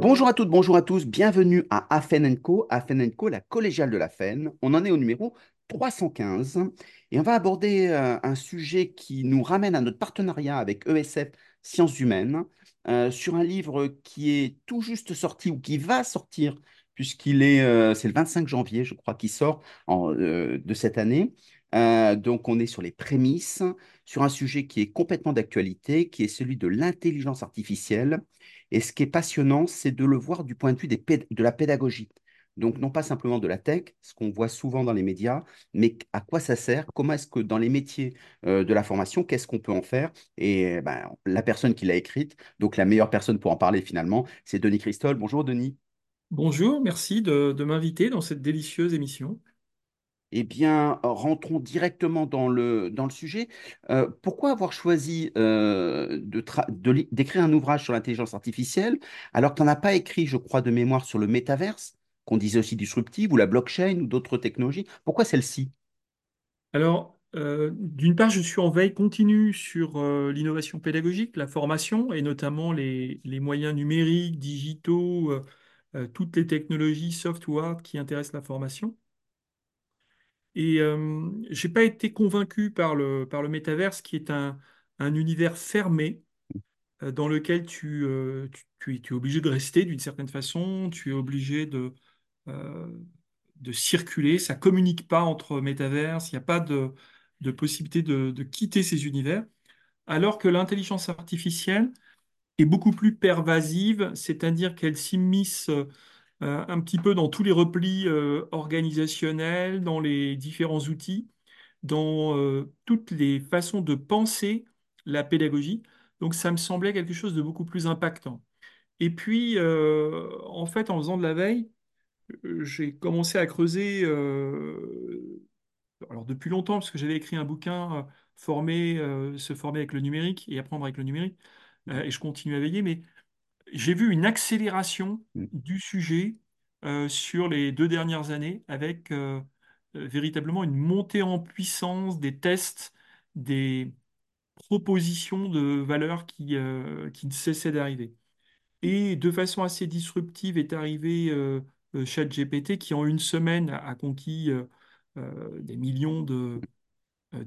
Bonjour à toutes, bonjour à tous, bienvenue à Afen Co, Afen Co, la collégiale de la FEN. On en est au numéro 315 et on va aborder euh, un sujet qui nous ramène à notre partenariat avec ESF Sciences Humaines euh, sur un livre qui est tout juste sorti ou qui va sortir puisqu'il est, euh, c'est le 25 janvier, je crois, qui sort de cette année. Donc on est sur les prémices, sur un sujet qui est complètement d'actualité, qui est celui de l'intelligence artificielle et ce qui est passionnant, c'est de le voir du point de vue de la pédagogie. Donc, non pas simplement de la tech, ce qu'on voit souvent dans les médias, mais à quoi ça sert, comment est-ce que dans les métiers euh, de la formation, qu'est-ce qu'on peut en faire? Et ben, la personne qui l'a écrite, donc la meilleure personne pour en parler finalement, c'est Denis Christol. Bonjour Denis. Bonjour, merci de m'inviter dans cette délicieuse émission. Eh bien, rentrons directement dans le, dans le sujet. Euh, pourquoi avoir choisi euh, d'écrire un ouvrage sur l'intelligence artificielle alors qu'on n'a pas écrit, je crois, de mémoire sur le métaverse, qu'on disait aussi disruptive, ou la blockchain, ou d'autres technologies? Pourquoi celle-ci? Alors, euh, d'une part, je suis en veille continue sur l'innovation pédagogique, la formation, et notamment les, les moyens numériques, digitaux, toutes les technologies software qui intéressent la formation. Et euh, je n'ai pas été convaincu par le, par le métaverse, qui est un, un univers fermé euh, dans lequel tu, euh, tu, es, obligé de rester d'une certaine façon, tu es obligé de, de circuler, ça communique pas entre métaverses, il n'y a pas de, de possibilité de, de, quitter ces univers, alors que l'intelligence artificielle est beaucoup plus pervasive, c'est-à-dire qu'elle s'immisce euh, un petit peu dans tous les replis euh, organisationnels, dans les différents outils, dans euh, toutes les façons de penser la pédagogie. Donc ça me semblait quelque chose de beaucoup plus impactant. Et puis, en fait, en faisant de la veille, j'ai commencé à creuser, alors depuis longtemps, parce que j'avais écrit un bouquin, former, se former avec le numérique et apprendre avec le numérique, et je continue à veiller, mais j'ai vu une accélération Mm. du sujet euh, sur les deux dernières années avec euh, euh, véritablement une montée en puissance des tests, des propositions de valeurs qui, qui ne cessaient d'arriver. Et de façon assez disruptive est arrivé ChatGPT qui en une semaine a conquis des millions de,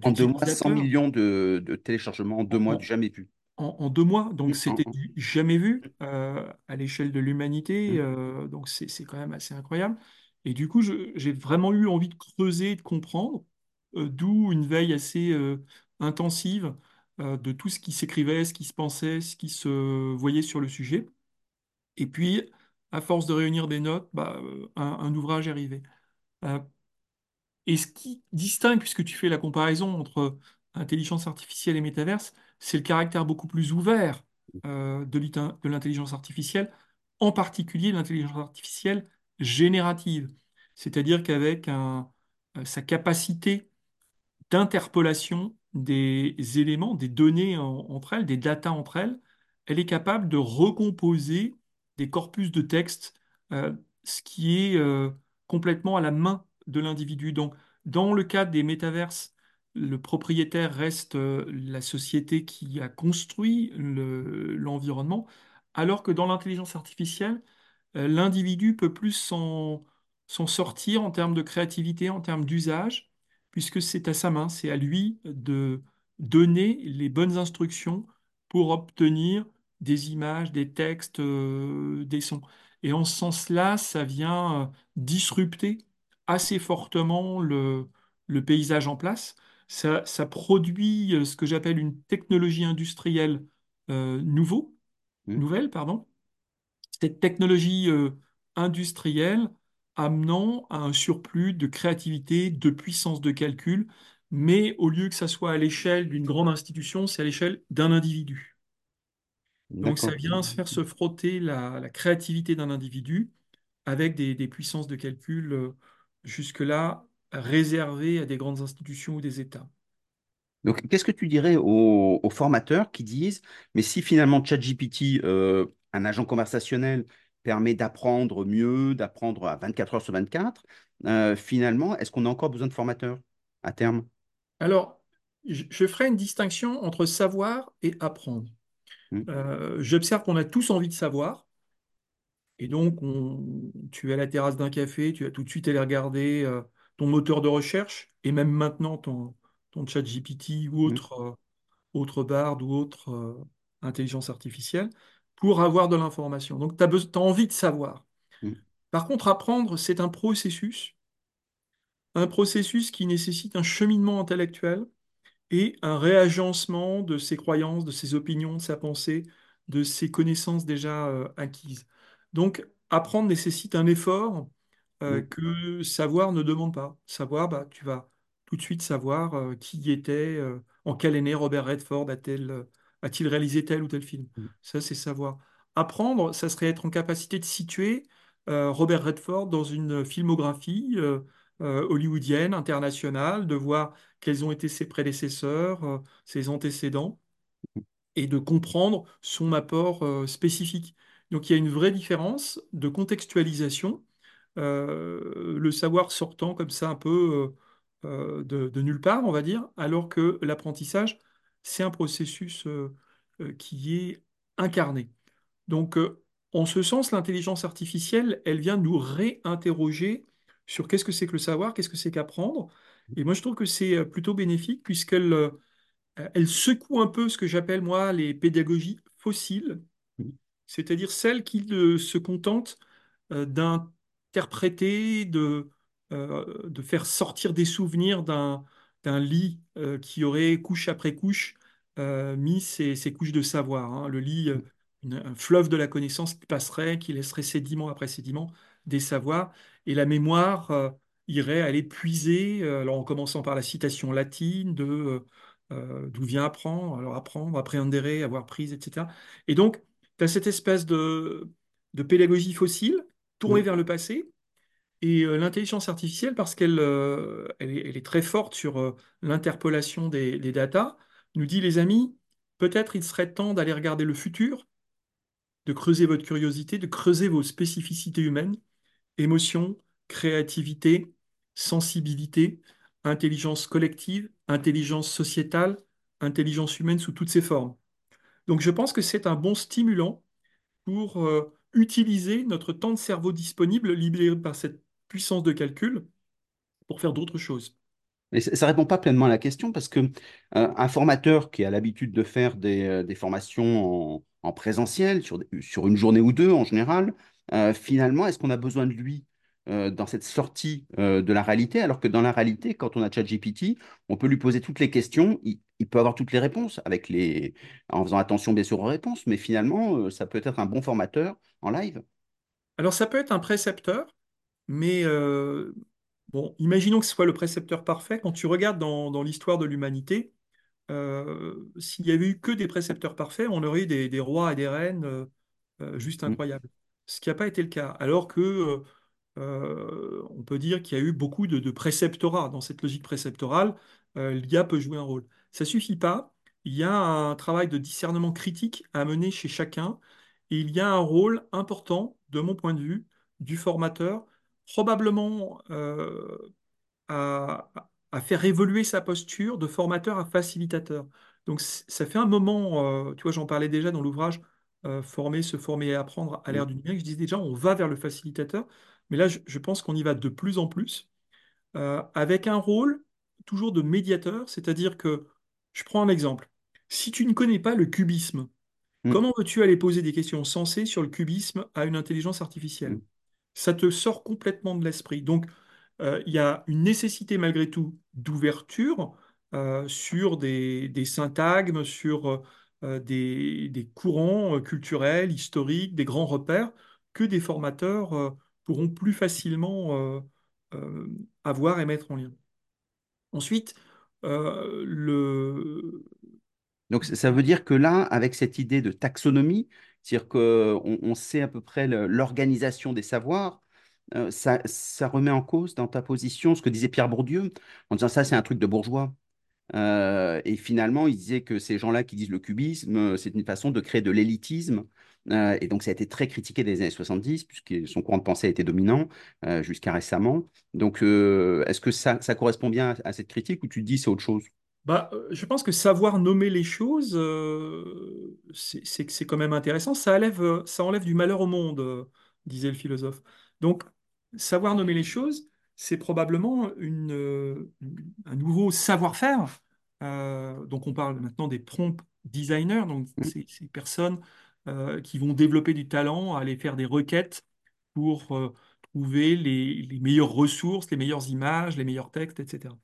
En deux mois, 100 d'utilisateurs millions de, de téléchargements en deux mois, du jamais vu. En, deux mois. Donc, c'était jamais vu euh, à l'échelle de l'humanité. euh, donc, c'est quand même assez incroyable. Et du coup, j'ai vraiment eu envie de creuser, de comprendre, euh, d'où une veille assez intensive de tout ce qui s'écrivait, ce qui se pensait, ce qui se voyait sur le sujet. Et puis, à force de réunir des notes, bah, un, un ouvrage est arrivé. Et ce qui distingue, puisque tu fais la comparaison entre intelligence artificielle et métaverse, c'est le caractère beaucoup plus ouvert euh, de l'intelligence artificielle, en particulier l'intelligence artificielle générative. C'est-à-dire qu'avec euh, sa capacité d'interpolation des éléments, des données en- entre elles, des datas entre elles, elle est capable de recomposer des corpus de texte, euh, ce qui est complètement à la main de l'individu. Donc, dans le cas des métaverses, le propriétaire reste euh, la société qui a construit le- l'environnement, alors que dans l'intelligence artificielle, euh, l'individu peut plus s'en sortir en termes de créativité, en termes d'usage puisque c'est à sa main, c'est à lui de donner les bonnes instructions pour obtenir des images, des textes, euh, des sons. Et en ce sens-là, ça vient disrupter assez fortement le paysage en place. Ça, ça produit euh, ce que j'appelle une technologie industrielle euh, nouveau, mm. nouvelle, pardon, cette technologie euh, industrielle amenant à un surplus de créativité, de puissance de calcul, mais au lieu que ça soit à l'échelle d'une grande institution, c'est à l'échelle d'un individu. Donc ça vient se faire se frotter la, la créativité d'un individu avec des, des puissances de calcul euh, jusque-là réservées à des grandes institutions ou des États. Donc, qu'est-ce que tu dirais aux, aux formateurs qui disent, mais si finalement ChatGPT, euh, un agent conversationnel, permet d'apprendre mieux, d'apprendre à 24 heures sur 24, euh, finalement, est-ce qu'on a encore besoin de formateurs à terme? Alors, je je ferai une distinction entre savoir et apprendre. mm, Euh, j'observe qu'on a tous envie de savoir. Et donc, on- tu es à la terrasse d'un café, tu vas tout de suite aller regarder euh, ton moteur de recherche et même maintenant ton, ton chat GPT ou mm, autre, euh, autre Bard ou autre euh, intelligence artificielle pour avoir de l'information. Donc, tu as, envie de savoir. mm, Par contre, apprendre, c'est un processus, un processus qui nécessite un cheminement intellectuel et un réagencement de ses croyances, de ses opinions, de sa pensée, de ses connaissances déjà euh, acquises. Donc, apprendre nécessite un effort euh, mm, que savoir ne demande pas. Savoir, bah, tu vas tout de suite savoir euh, qui était, euh, en quelle année Robert Redford a-t-il euh, a-t-il réalisé tel ou tel film? mm, Ça, c'est savoir. Apprendre, ça serait être en capacité de situer euh, Robert Redford dans une filmographie euh, euh, hollywoodienne, internationale, de voir quels ont été ses prédécesseurs, euh, ses antécédents, et de comprendre son apport euh, spécifique. Donc il y a une vraie différence de contextualisation, le savoir sortant comme ça un peu euh, euh, de, de nulle part, on va dire, alors que l'apprentissage, c'est un processus euh, euh, qui est incarné. Donc, euh, en ce sens, l'intelligence artificielle, elle vient nous réinterroger sur qu'est-ce que c'est que le savoir, qu'est-ce que c'est qu'apprendre. Et moi, je trouve que c'est euh, plutôt bénéfique puisqu'elle euh, elle secoue un peu ce que j'appelle, moi, les pédagogies fossiles, c'est-à-dire celles qui euh, se contentent euh, d'interpréter, de, euh, de faire sortir des souvenirs d'un d'un lit euh, qui aurait, couche après couche, euh, mis ses, couches de savoir. hein. Le lit, un fleuve de la connaissance qui passerait, qui laisserait sédiment après sédiment des savoirs. Et la mémoire irait aller puiser, alors en commençant par la citation latine de d'où vient apprendre, alors apprendre, appréhender, avoir prise, etc. Et donc, tu as cette espèce de, de pédagogie fossile tournée mm, vers le passé, et euh, l'intelligence artificielle, parce qu'elle euh, elle est, elle est très forte sur euh, l'interpolation des, des datas, nous dit, les amis, peut-être il serait temps d'aller regarder le futur, de creuser votre curiosité, de creuser vos spécificités humaines, émotions, créativité, sensibilité, intelligence collective, intelligence sociétale, intelligence humaine sous toutes ses formes. Donc je pense que c'est un bon stimulant pour utiliser notre temps de cerveau disponible, libéré par cette puissance de calcul, pour faire d'autres choses. Mais ça ne répond pas pleinement à la question parce que euh, un formateur qui a l'habitude de faire des, euh, formations en, en présentiel sur une journée ou deux en général, euh, finalement, est-ce qu'on a besoin de lui? Euh, dans cette sortie euh, de la réalité alors que dans la réalité, quand on a ChatGPT, on peut lui poser toutes les questions, il, il peut avoir toutes les réponses avec les, en faisant attention bien sûr aux réponses, mais finalement, euh, ça peut être un bon formateur en live. Alors ça peut être un précepteur, mais bon, imaginons que ce soit le précepteur parfait. Quand tu regardes dans, dans l'histoire de l'humanité, s'il y avait eu que des précepteurs parfaits, on aurait eu des, des rois et des reines juste Mm, incroyables. Ce qui n'a pas été le cas. Alors que euh, on peut dire qu'il y a eu beaucoup de, de préceptorat. Dans cette logique préceptorale, euh, l'IA peut jouer un rôle. Ça suffit pas. Il y a un travail de discernement critique à mener chez chacun. Et il y a un rôle important, de mon point de vue, du formateur, probablement euh, à, à faire évoluer sa posture de formateur à facilitateur. Donc ça fait un moment, euh, tu vois, j'en parlais déjà dans l'ouvrage Former, se former et apprendre à l'ère du numérique. Je disais déjà, on va vers le facilitateur, mais là, je, je pense qu'on y va de plus en plus, euh, avec un rôle toujours de médiateur, c'est-à-dire que, je prends un exemple. Si tu ne connais pas le cubisme, mm, comment veux-tu aller poser des questions sensées sur le cubisme à une intelligence artificielle? mm, Ça te sort complètement de l'esprit. Donc, euh, il y a une nécessité malgré tout d'ouverture euh, sur des, des syntagmes, sur euh, des, des courants culturels, historiques, des grands repères que des formateurs pourront plus facilement euh, euh, avoir et mettre en lien. Ensuite, euh. Donc, ça veut dire que là, avec cette idée de taxonomie, c'est-à-dire on sait à peu près l'organisation des savoirs, ça, remet en cause dans ta position ce que disait Pierre Bourdieu, en disant ça, c'est un truc de bourgeois. Et finalement, il disait que ces gens-là qui disent le cubisme, c'est une façon de créer de l'élitisme. Euh, et donc, ça a été très critiqué des années 70, puisque son courant de pensée a été dominant euh, jusqu'à récemment. Donc, euh, est-ce que ça, ça correspond bien à, à cette critique ou tu dis c'est autre chose? Bah, je pense que savoir nommer les choses, c'est quand même intéressant. Ça enlève, ça enlève du malheur au monde, disait le philosophe. Donc, savoir nommer les choses, c'est probablement une, un nouveau savoir-faire. Donc, on parle maintenant des prompt designers, donc ces, ces personnes euh, qui vont développer du talent, aller faire des requêtes pour euh, trouver les, les meilleures ressources, les meilleures images, les meilleurs textes, etc.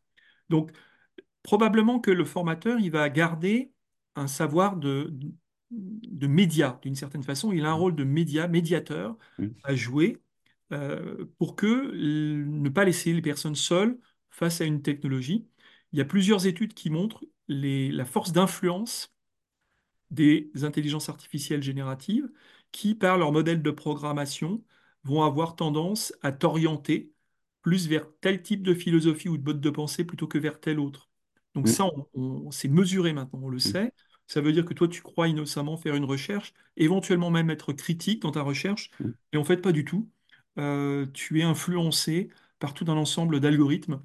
Donc, probablement que le formateur, il va garder un savoir de, de média, d'une certaine façon. Il a un rôle de média, médiateur mm, à jouer euh, pour que ne pas laisser les personnes seules face à une technologie. Il y a plusieurs études qui montrent les- la force d'influence des intelligences artificielles génératives qui, par leur modèle de programmation, vont avoir tendance à t'orienter plus vers tel type de philosophie ou de mode de pensée plutôt que vers tel autre. Donc mm, ça, on, on- c'est mesuré maintenant, on le mm, sait. Ça veut dire que toi, tu crois innocemment faire une recherche, éventuellement même être critique dans ta recherche, mm, et en fait, pas du tout. Euh, tu es influencé par tout un ensemble d'algorithmes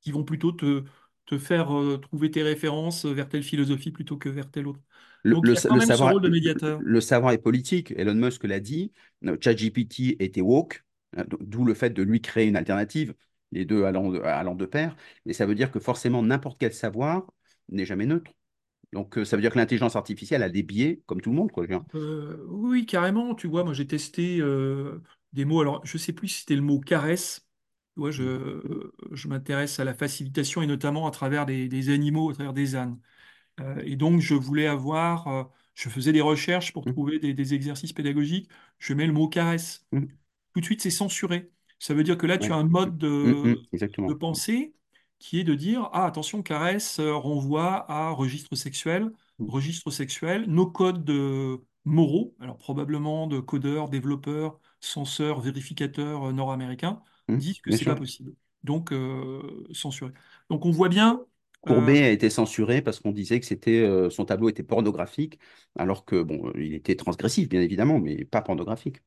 qui vont plutôt te, te faire euh, trouver tes références vers telle philosophie plutôt que vers telle autre. Le, Donc le- il y a quand le même ce savoir, rôle de médiateur. le savoir est politique. Elon Musk l'a dit. euh, ChatGPT était woke, euh, d'où le fait de lui créer une alternative, les deux allant de, allant de pair. Et ça veut dire que forcément, n'importe quel savoir n'est jamais neutre. Donc, euh, ça veut dire que l'intelligence artificielle a des biais, comme tout le monde, quoi. Euh, oui, carrément, tu vois, moi j'ai testé euh, des mots, alors je sais plus si c'était le mot caresse. Tu vois, je, je m'intéresse à la facilitation et notamment à travers des, des animaux, à travers des ânes. Euh, et donc je voulais avoir, euh, je faisais des recherches pour Hum, trouver des, des exercices pédagogiques, je mets le mot caresse. hum, tout de suite, c'est censuré. Ça veut dire que là, tu ouais. as un mode hum, de, de pensée qui est de dire, ah, attention, caresse euh, renvoie à registre sexuel, registre sexuel, nos codes euh, moraux, alors probablement de codeurs, développeurs, censeurs, vérificateurs nord-américains, hum, disent que c'est pas possible. Donc, euh, censuré. Donc, on voit bien, euh, Courbet a été censuré parce qu'on disait que c'était euh, son tableau était pornographique, alors que bon, il était transgressif, bien évidemment, mais pas pornographique.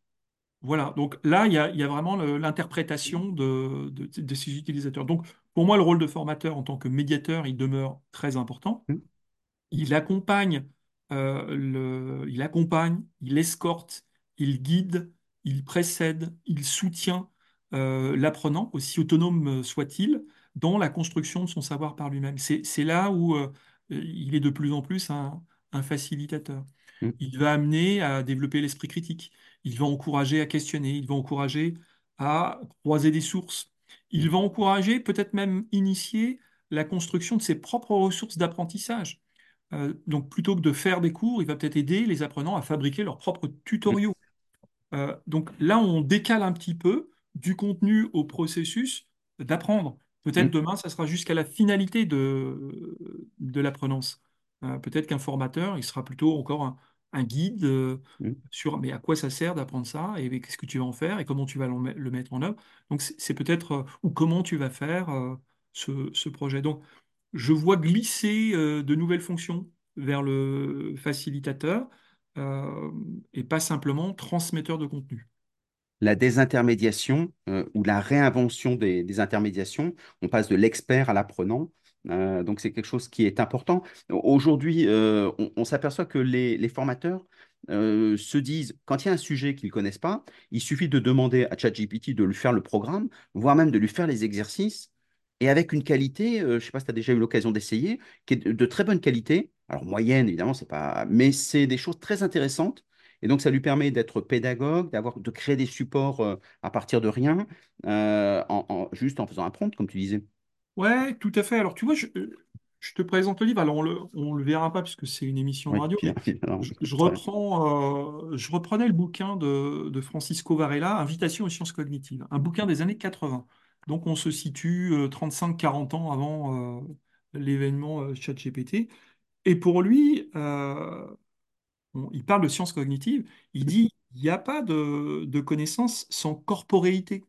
voilà. Donc là, il y a, il y a vraiment l'interprétation de, de de ces utilisateurs. Donc, pour moi, le rôle de formateur en tant que médiateur, il demeure très important. Hum, Il accompagne, euh, le, il accompagne, il escorte, il guide, il précède, il soutient euh, l'apprenant, aussi autonome soit-il, dans la construction de son savoir par lui-même. C'est, là où euh, il est de plus en plus un, un facilitateur. hum, Il va amener à développer l'esprit critique. Il va encourager à questionner. Il va encourager à croiser des sources. Il va encourager, peut-être même initier, la construction de ses propres ressources d'apprentissage. Euh, donc plutôt que de faire des cours, il va peut-être aider les apprenants à fabriquer leurs propres tutoriaux. Euh, donc là, on décale un petit peu du contenu au processus d'apprendre. Peut-être hum, demain, ça sera jusqu'à la finalité de, de l'apprenance. Euh, peut-être qu'un formateur, il sera plutôt encore un, un guide euh, hum. sur mais à quoi ça sert d'apprendre ça et qu'est-ce que tu vas en faire et comment tu vas le mettre en œuvre. Donc c'est peut-être euh, ou comment tu vas faire ce, ce projet. Donc je vois glisser de nouvelles fonctions vers le facilitateur et pas simplement transmetteur de contenu. La désintermédiation euh, ou la réinvention des, des intermédiations. On passe de l'expert à l'apprenant. Euh, donc, c'est quelque chose qui est important. Aujourd'hui, euh, on, s'aperçoit que les, formateurs se disent, quand il y a un sujet qu'ils ne connaissent pas, il suffit de demander à ChatGPT de lui faire le programme, voire même de lui faire les exercices, et avec une qualité, je ne sais pas si tu as déjà eu l'occasion d'essayer, qui est de, de très bonne qualité. Alors, moyenne, évidemment, c'est pas... Mais c'est des choses très intéressantes et donc, ça lui permet d'être pédagogue, d'avoir, de créer des supports euh, à partir de rien, euh, en, en- juste en faisant un prompt, comme tu disais. Ouais, tout à fait. Alors, tu vois, je, je te présente le livre. Alors, on le, on le verra pas puisque c'est une émission de Oui, radio, bien je, reprends, euh, je reprenais le bouquin de, de Francisco Varela, Invitation aux sciences cognitives, un bouquin des années 80. Donc, on se situe euh, 35-40 ans avant euh, l'événement euh, ChatGPT. Et pour lui, euh, on- il parle de sciences cognitives. Il dit, il n'y a pas de, de connaissance sans corporéité.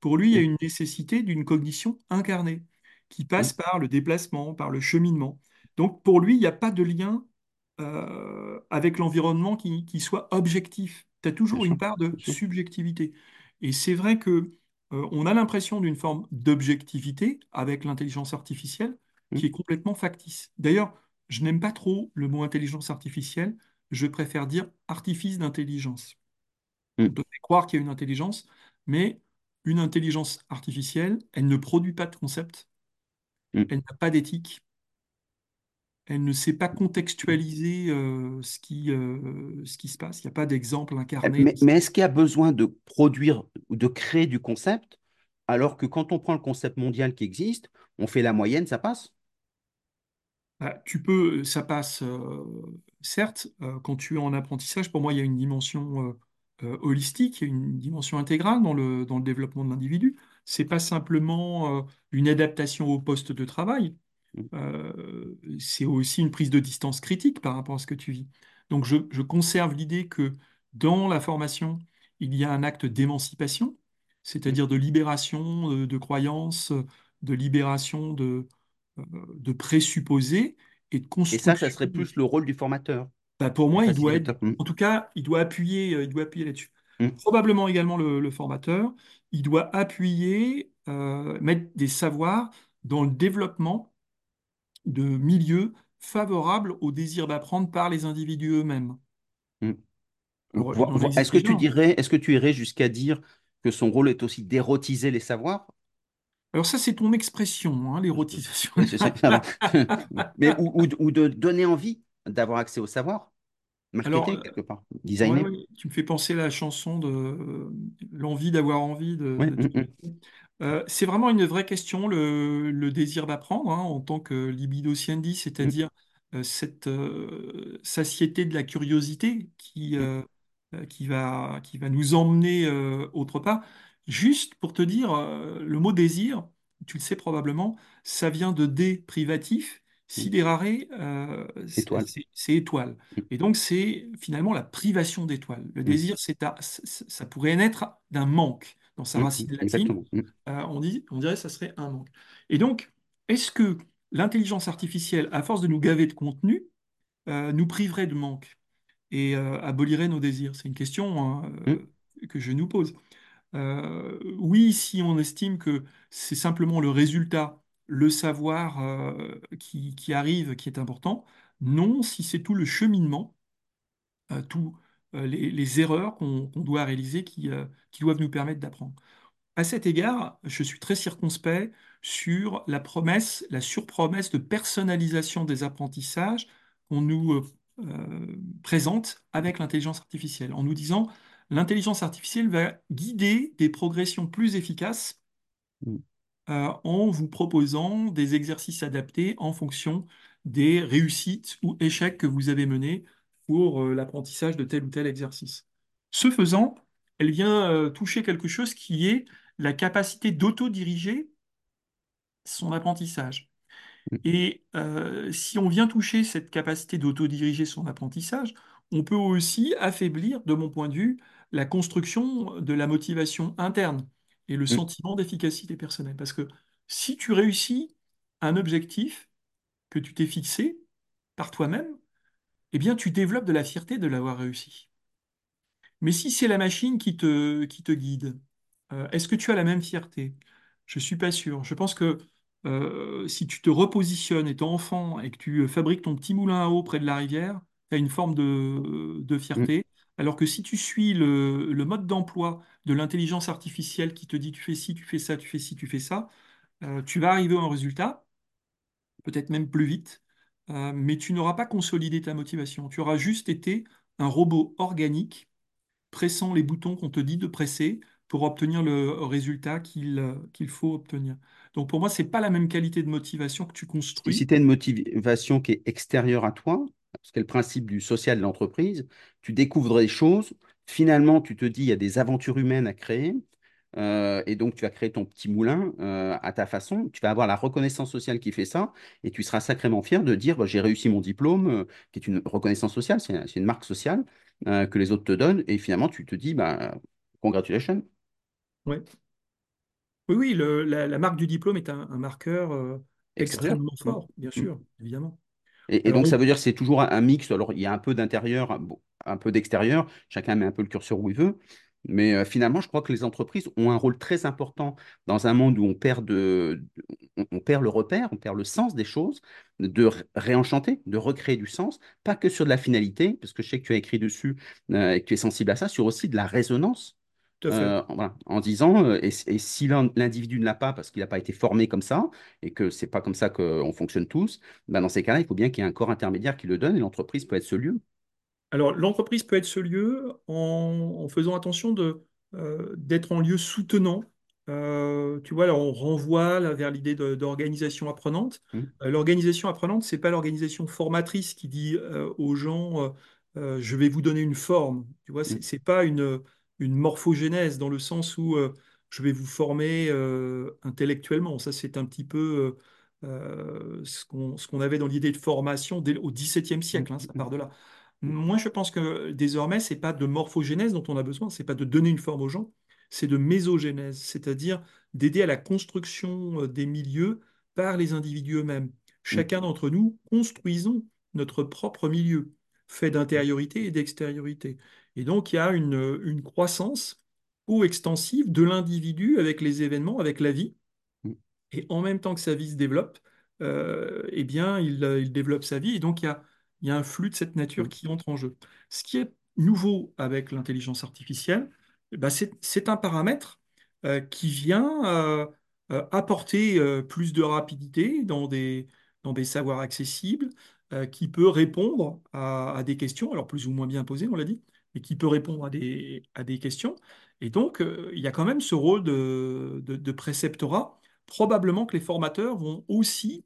Pour lui, il y a une nécessité d'une cognition incarnée qui passe par le déplacement, par le cheminement. Donc pour lui, il n'y a pas de lien euh, avec l'environnement qui, qui soit objectif. Tu as toujours une part de subjectivité. Et c'est vrai que euh, on a l'impression d'une forme d'objectivité avec l'intelligence artificielle, qui est complètement factice. D'ailleurs, je n'aime pas trop le mot intelligence artificielle, je préfère dire artifice d'intelligence. On mm, te fait croire qu'il y a une intelligence, mais une intelligence artificielle, elle ne produit pas de concept, mm. elle n'a pas d'éthique, elle ne sait pas contextualiser euh, ce qui, euh, ce qui se passe. Il n'y a pas d'exemple incarné. Mais, mais est-ce qu'il y a besoin de produire ou de créer du concept alors que quand on prend le concept mondial qui existe, on fait la moyenne, ça passe? Bah, tu peux, ça passe, euh, certes, euh, quand tu es en apprentissage, pour moi, il y a une dimension euh, euh, holistique, il y a une dimension intégrale dans le, dans le développement de l'individu. C'est pas simplement une adaptation au poste de travail, Mm, euh, c'est aussi une prise de distance critique par rapport à ce que tu vis. Donc je, je conserve l'idée que dans la formation, il y a un acte d'émancipation, c'est-à-dire de libération de croyances, de libération de, de présupposés et de Et ça, ça serait plus le rôle du formateur, Bah, pour moi, il doit être, facilitateur. Mm, en tout cas, il doit appuyer, euh, il doit appuyer là-dessus. mm. Probablement également le, le formateur, il doit appuyer, euh, mettre des savoirs dans le développement de milieux favorables au désir d'apprendre par les individus eux-mêmes. Mm. Existe Est-ce que tu dirais, est-ce que tu irais jusqu'à dire que son rôle est aussi d'érotiser les savoirs? Alors ça, c'est ton expression, hein, l'érotisation. Mais ou, ou de ou de donner envie d'avoir accès au savoir, marketer euh, quelque part, designer. ouais, tu me fais penser à la chanson de euh, l'envie d'avoir envie de, mm, mm, Euh, c'est vraiment une vraie question, le, le désir d'apprendre, hein, en tant que libido sciendi, mm, c'est-à-dire euh, cette satiété de la curiosité qui, qui va, qui va nous emmener autre part. Juste pour te dire, euh, le mot désir, tu le sais probablement, ça vient de dé privatif, sidérare, euh, c'est Étoile. c'est- c'est étoile. Mm, Et donc c'est finalement la privation d'étoile. Le mm, désir, c'est à- ça ça pourrait naître d'un manque dans sa mm, mm. racine latine Exactement. Mm, euh, on dit, on dirait que ça serait un manque. Et donc, est-ce que l'intelligence artificielle, à force de nous gaver de contenu, euh, nous priverait de manque et euh, abolirait nos désirs? C'est une question hein, mm, euh, que je nous pose. Euh, oui, si on estime que c'est simplement le résultat, le savoir euh, qui, arrive, qui est important. Non, si c'est tout le cheminement, euh, euh, les, erreurs qu'on doit réaliser qui, doivent nous permettre d'apprendre. À cet égard, je suis très circonspect sur la promesse, la surpromesse de personnalisation des apprentissages qu'on nous présente avec l'intelligence artificielle, en nous disant l'intelligence artificielle va guider des progressions plus efficaces mm. euh, en vous proposant des exercices adaptés en fonction des réussites ou échecs que vous avez menés pour euh, l'apprentissage de tel ou tel exercice. Ce faisant, elle vient euh, toucher quelque chose qui est la capacité d'autodiriger son apprentissage. mm. Et euh, si on vient toucher cette capacité d'autodiriger son apprentissage, on peut aussi affaiblir, de mon point de vue, la construction de la motivation interne et le mm. sentiment d'efficacité personnelle. Parce que si tu réussis un objectif que tu t'es fixé par toi-même, eh bien, tu développes de la fierté de l'avoir réussi. Mais si c'est la machine qui te, qui te guide, euh, est-ce que tu as la même fierté? Je suis pas sûr. Je pense que euh, si tu te repositionnes étant enfant et que tu euh, fabriques ton petit moulin à eau près de la rivière, tu as une forme de, de mm. fierté. Alors que si tu suis le, le mode d'emploi de l'intelligence artificielle qui te dit tu fais ci, tu fais ça, tu fais ci, tu fais ça, euh, tu vas arriver à un résultat, peut-être même plus vite, euh, mais tu n'auras pas consolidé ta motivation. Tu auras juste été un robot organique pressant les boutons qu'on te dit de presser pour obtenir le résultat qu'il euh, qu'il faut obtenir. Donc pour moi, c'est pas la même qualité de motivation que tu Si, si construis. tu as une motivation qui est extérieure à toi, ce qui est le principe du social de l'entreprise, tu découvres des choses, finalement, tu te dis, il y a des aventures humaines à créer, euh, et donc tu vas créer ton petit moulin euh, à ta façon, tu vas avoir la reconnaissance sociale qui fait ça, et tu seras sacrément fier de dire, bah, j'ai réussi mon diplôme, euh, qui est une reconnaissance sociale, c'est une marque sociale que les autres te donnent, et finalement, tu te dis, bah, congratulations, Ouais. Oui, oui, le- la, la marque du diplôme est un, un marqueur extrêmement fort, bien mm. sûr, évidemment. Et, et Alors, donc, ça veut dire que c'est toujours un, un mix. Alors, il y a un peu d'intérieur, un, peu d'extérieur. Chacun met un peu le curseur où il veut. Mais euh, finalement, je crois que les entreprises ont un rôle très important dans un monde où on perd, de, on, on perd le repère, on perd le sens des choses, de ré- réenchanter, de recréer du sens, pas que sur de la finalité, parce que je sais que tu as écrit dessus euh, et que tu es sensible à ça, sur aussi de la résonance. Euh, voilà, en disant, euh, et, et si l'in- l'individu ne l'a pas parce qu'il n'a pas été formé comme ça, et que c'est pas comme ça qu'on fonctionne tous, ben dans ces cas-là, il faut bien qu'il y ait un corps intermédiaire qui le donne, et l'entreprise peut être ce lieu. Alors, l'entreprise peut être ce lieu en, en faisant attention de, euh, d'être en lieu soutenant. Tu vois, là, on renvoie là, vers l'idée d'organisation apprenante. Mm, Euh, l'organisation apprenante, c'est pas l'organisation formatrice qui dit aux gens, je vais vous donner une forme. Tu vois, c'est c'est pas une, une morphogénèse dans le sens où euh, je vais vous former euh, intellectuellement. Ça, c'est un petit peu euh, euh, ce qu'on avait dans l'idée de formation dès, au XVIIe mm, siècle. hein, ça mm, part de là. Moi, je pense que désormais, c'est pas de morphogénèse dont on a besoin, c'est pas de donner une forme aux gens, c'est de mésogénèse, c'est-à-dire d'aider à la construction des milieux par les individus eux-mêmes. mm, Chacun d'entre nous, construisons notre propre milieu, fait mm, d'intériorité et d'extériorité. Et donc, il y a une, une croissance co-extensive de l'individu avec les événements, avec la vie. mm, Et en même temps que sa vie se développe, euh, eh bien, il, euh, il développe sa vie. Et donc, il y a, il y a un flux de cette nature mm, qui entre en jeu. Ce qui est nouveau avec l'intelligence artificielle, eh ben, c'est, un paramètre euh, qui vient euh, apporter plus de rapidité dans des, dans des savoirs accessibles, qui peut répondre à, à des questions, alors plus ou moins bien posées, on l'a dit, mais qui peut répondre à des, à des questions. Et donc, euh, il y a quand même ce rôle de, de, de préceptorat probablement que les formateurs vont aussi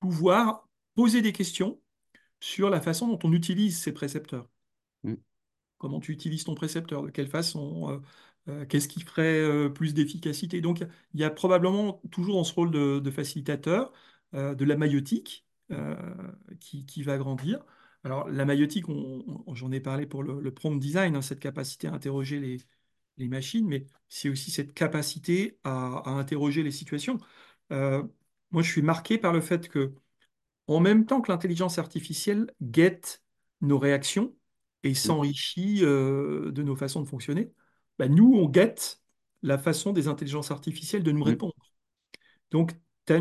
pouvoir poser des questions sur la façon dont on utilise ces précepteurs. mm, Comment tu utilises ton précepteur, de quelle façon, euh, euh, qu'est-ce qui ferait plus d'efficacité? Donc, il y a probablement toujours dans ce rôle de, de facilitateur de la maïotique qui, qui va grandir. Alors, la maïotique, j'en ai parlé pour le, le prompt design, hein, cette capacité à interroger les, les machines, mais c'est aussi cette capacité à, à interroger les situations. Euh, moi, je suis marqué par le fait que, en même temps que l'intelligence artificielle guette nos réactions et mm, s'enrichit euh, de nos façons de fonctionner, bah, nous, on guette la façon des intelligences artificielles de nous mm, répondre. Donc, tu as un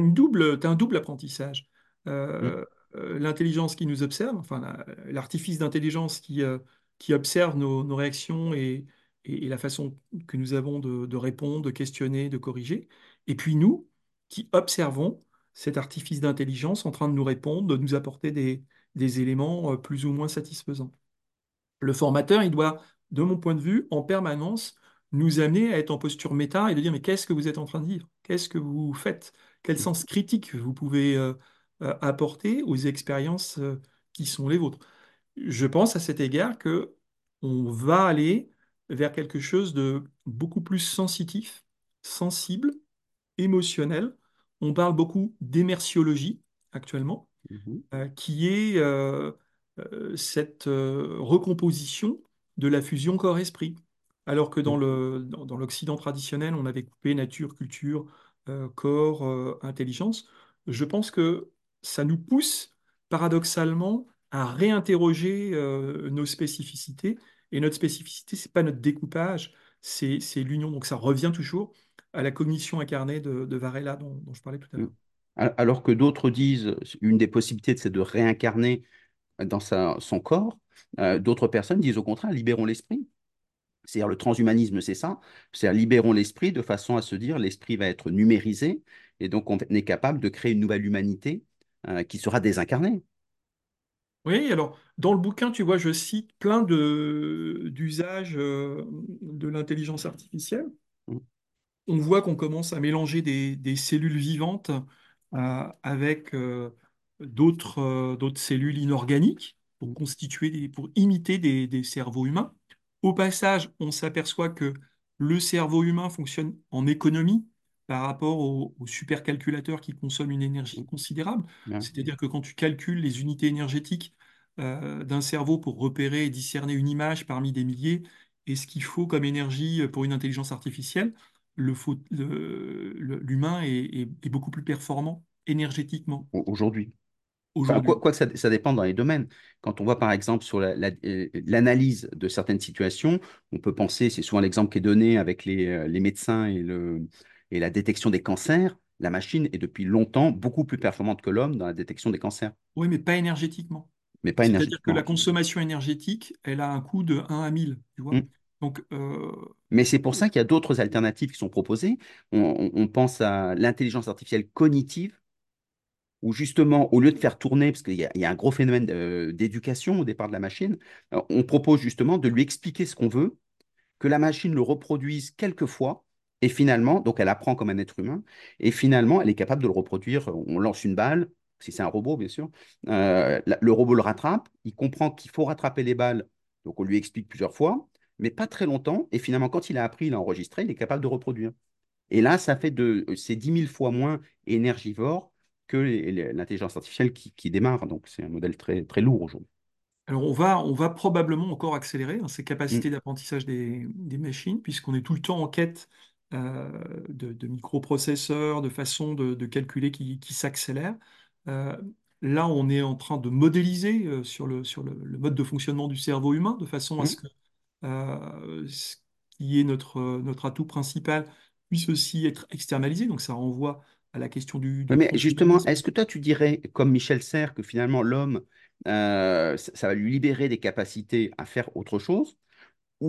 double apprentissage. Euh, euh, l'intelligence qui nous observe, enfin la- l'artifice d'intelligence qui, euh, qui observe nos, nos réactions et, et- la façon que nous avons de, de répondre, de questionner, de corriger. Et puis nous, qui observons cet artifice d'intelligence en train de nous répondre, de nous apporter des, des éléments euh, plus ou moins satisfaisants. Le formateur, il doit, de mon point de vue, en permanence, nous amener à être en posture méta et de dire, mais qu'est-ce que vous êtes en train de dire? Qu'est-ce que vous faites? Quel sens critique vous pouvez euh, euh, apporter aux expériences euh, qui sont les vôtres? Je pense à cet égard que on va aller vers quelque chose de beaucoup plus sensitif, sensible, émotionnel. On parle beaucoup d'émersiologie actuellement mhm, euh, qui est euh, cette recomposition de la fusion corps-esprit. Alors que dans mm, le, dans, dans l'Occident traditionnel, on avait coupé nature, culture, euh, corps, euh, intelligence. Je pense que ça nous pousse paradoxalement à réinterroger euh, nos spécificités. Et notre spécificité, c'est pas notre découpage, c'est, l'union. Donc ça revient toujours à la cognition incarnée de, de Varela dont, je parlais tout à l'heure. Al- Alors que d'autres disent, une des possibilités, c'est de réincarner dans son corps. Euh, d'autres personnes disent au contraire, libérons l'esprit. C'est-à-dire le transhumanisme, c'est ça. C'est-à-dire libérons l'esprit de façon à se dire l'esprit va être numérisé et donc on est capable de créer une nouvelle humanité euh, qui sera désincarnée. Oui, alors dans le bouquin, tu vois, je cite plein de d'usages euh, de l'intelligence artificielle. Mm, On voit qu'on commence à mélanger des, des cellules vivantes euh, avec d'autres d'autres cellules inorganiques pour constituer des, pour imiter des, des cerveaux humains. Au passage, on s'aperçoit que le cerveau humain fonctionne en économie par rapport aux, aux supercalculateurs qui consomment une énergie considérable. C'est-à-dire que quand tu calcules les unités énergétiques euh, d'un cerveau pour repérer et discerner une image parmi des milliers et ce qu'il faut comme énergie pour une intelligence artificielle, l'humain est, est- est beaucoup plus performant énergétiquement? Au- Aujourd'hui. Enfin, quoi, que ça, ça dépend dans les domaines. Quand on voit par exemple sur la- la- euh, l'analyse de certaines situations, on peut penser, c'est souvent l'exemple qui est donné avec les, euh, les médecins et, le, et la détection des cancers, la machine est depuis longtemps beaucoup plus performante que l'homme dans la détection des cancers, Oui, mais pas énergétiquement. mais pas C'est-à-dire que la consommation énergétique, elle a un coût de un à 1000, tu vois. Mm. Donc, euh, Mais c'est pour ça qu'il y a d'autres alternatives qui sont proposées. On, pense à l'intelligence artificielle cognitive, où justement, au lieu de faire tourner, parce qu'il y y a un gros phénomène euh, d'éducation au départ de la machine, euh, on propose justement de lui expliquer ce qu'on veut que la machine le reproduise quelques fois, et finalement, donc elle apprend comme un être humain, et finalement, elle est capable de le reproduire. On lance une balle, si c'est un robot, bien sûr, euh, le robot le rattrape, il comprend qu'il faut rattraper les balles, donc on lui explique plusieurs fois, mais pas très longtemps, et finalement, quand il a appris, il a enregistré, il est capable de reproduire. Et là, ça fait de, c'est dix mille fois moins énergivore que l'intelligence artificielle qui, qui démarre, donc c'est un modèle très, très lourd aujourd'hui. alors on va, on va probablement encore accélérer hein, ces Mm, capacités d'apprentissage des, des machines, puisqu'on est tout le temps en quête euh, de, de microprocesseurs, de façons de, de calculer qui, qui s'accélèrent. Euh, là, on est en train de modéliser euh, sur le, sur le, le mode de fonctionnement du cerveau humain, de façon à ce mm. que euh, ce qui est notre, notre atout principal puisse aussi être externalisé. Donc ça renvoie à la question du, mais justement, est-ce que toi, tu dirais, comme Michel Serres, que finalement, l'homme, euh, ça, ça va lui libérer des capacités à faire autre chose,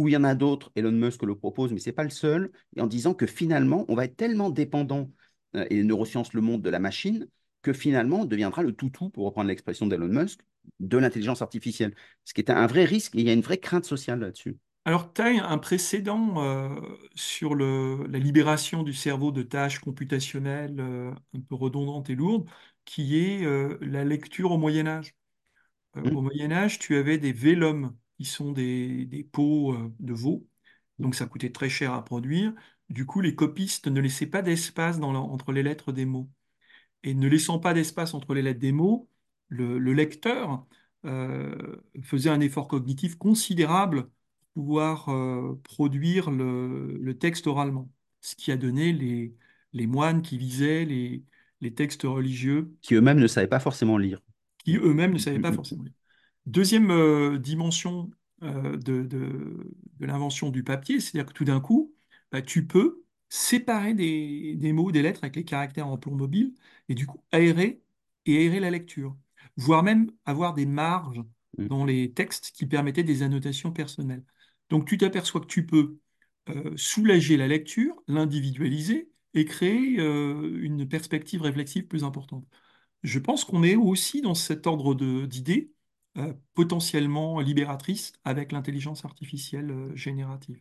ou il y en a d'autres, Elon Musk le propose, mais c'est pas le seul, et en disant que finalement, on va être tellement dépendant, euh, et les neurosciences le montrent, de la machine, que finalement, on deviendra le toutou, pour reprendre l'expression d'Elon Musk, de l'intelligence artificielle. Ce qui est un vrai risque, et il y a une vraie crainte sociale là-dessus. Alors, tu as un précédent euh, sur le- la libération du cerveau de tâches computationnelles euh, un peu redondantes et lourdes, qui est euh, la lecture au Moyen Âge. Euh, Mm, au Moyen Âge, tu avais des vélums, qui sont des, des peaux de veau, donc ça coûtait très cher à produire. Du coup, les copistes ne laissaient pas d'espace dans la- entre les lettres des mots. Et ne laissant pas d'espace entre les lettres des mots, le, le lecteur euh, faisait un effort cognitif considérable pour pouvoir euh, produire le, le texte oralement, ce qui a donné les, les moines qui lisaient les, les textes religieux, Qui eux-mêmes ne savaient pas forcément lire. qui eux-mêmes ne mm, savaient mm, pas mm, forcément lire. Deuxième euh, dimension euh, de, de- de l'invention du papier, c'est-à-dire que tout d'un coup, bah, tu peux séparer des, des mots, des lettres avec les caractères en plomb mobile, et du coup aérer et aérer la lecture, voire même avoir des marges mm. dans les textes qui permettaient des annotations personnelles. Donc tu t'aperçois que tu peux euh, soulager la lecture, l'individualiser et créer euh, une perspective réflexive plus importante. Je pense qu'on est aussi dans cet ordre d'idées potentiellement libératrices avec l'intelligence artificielle euh, générative.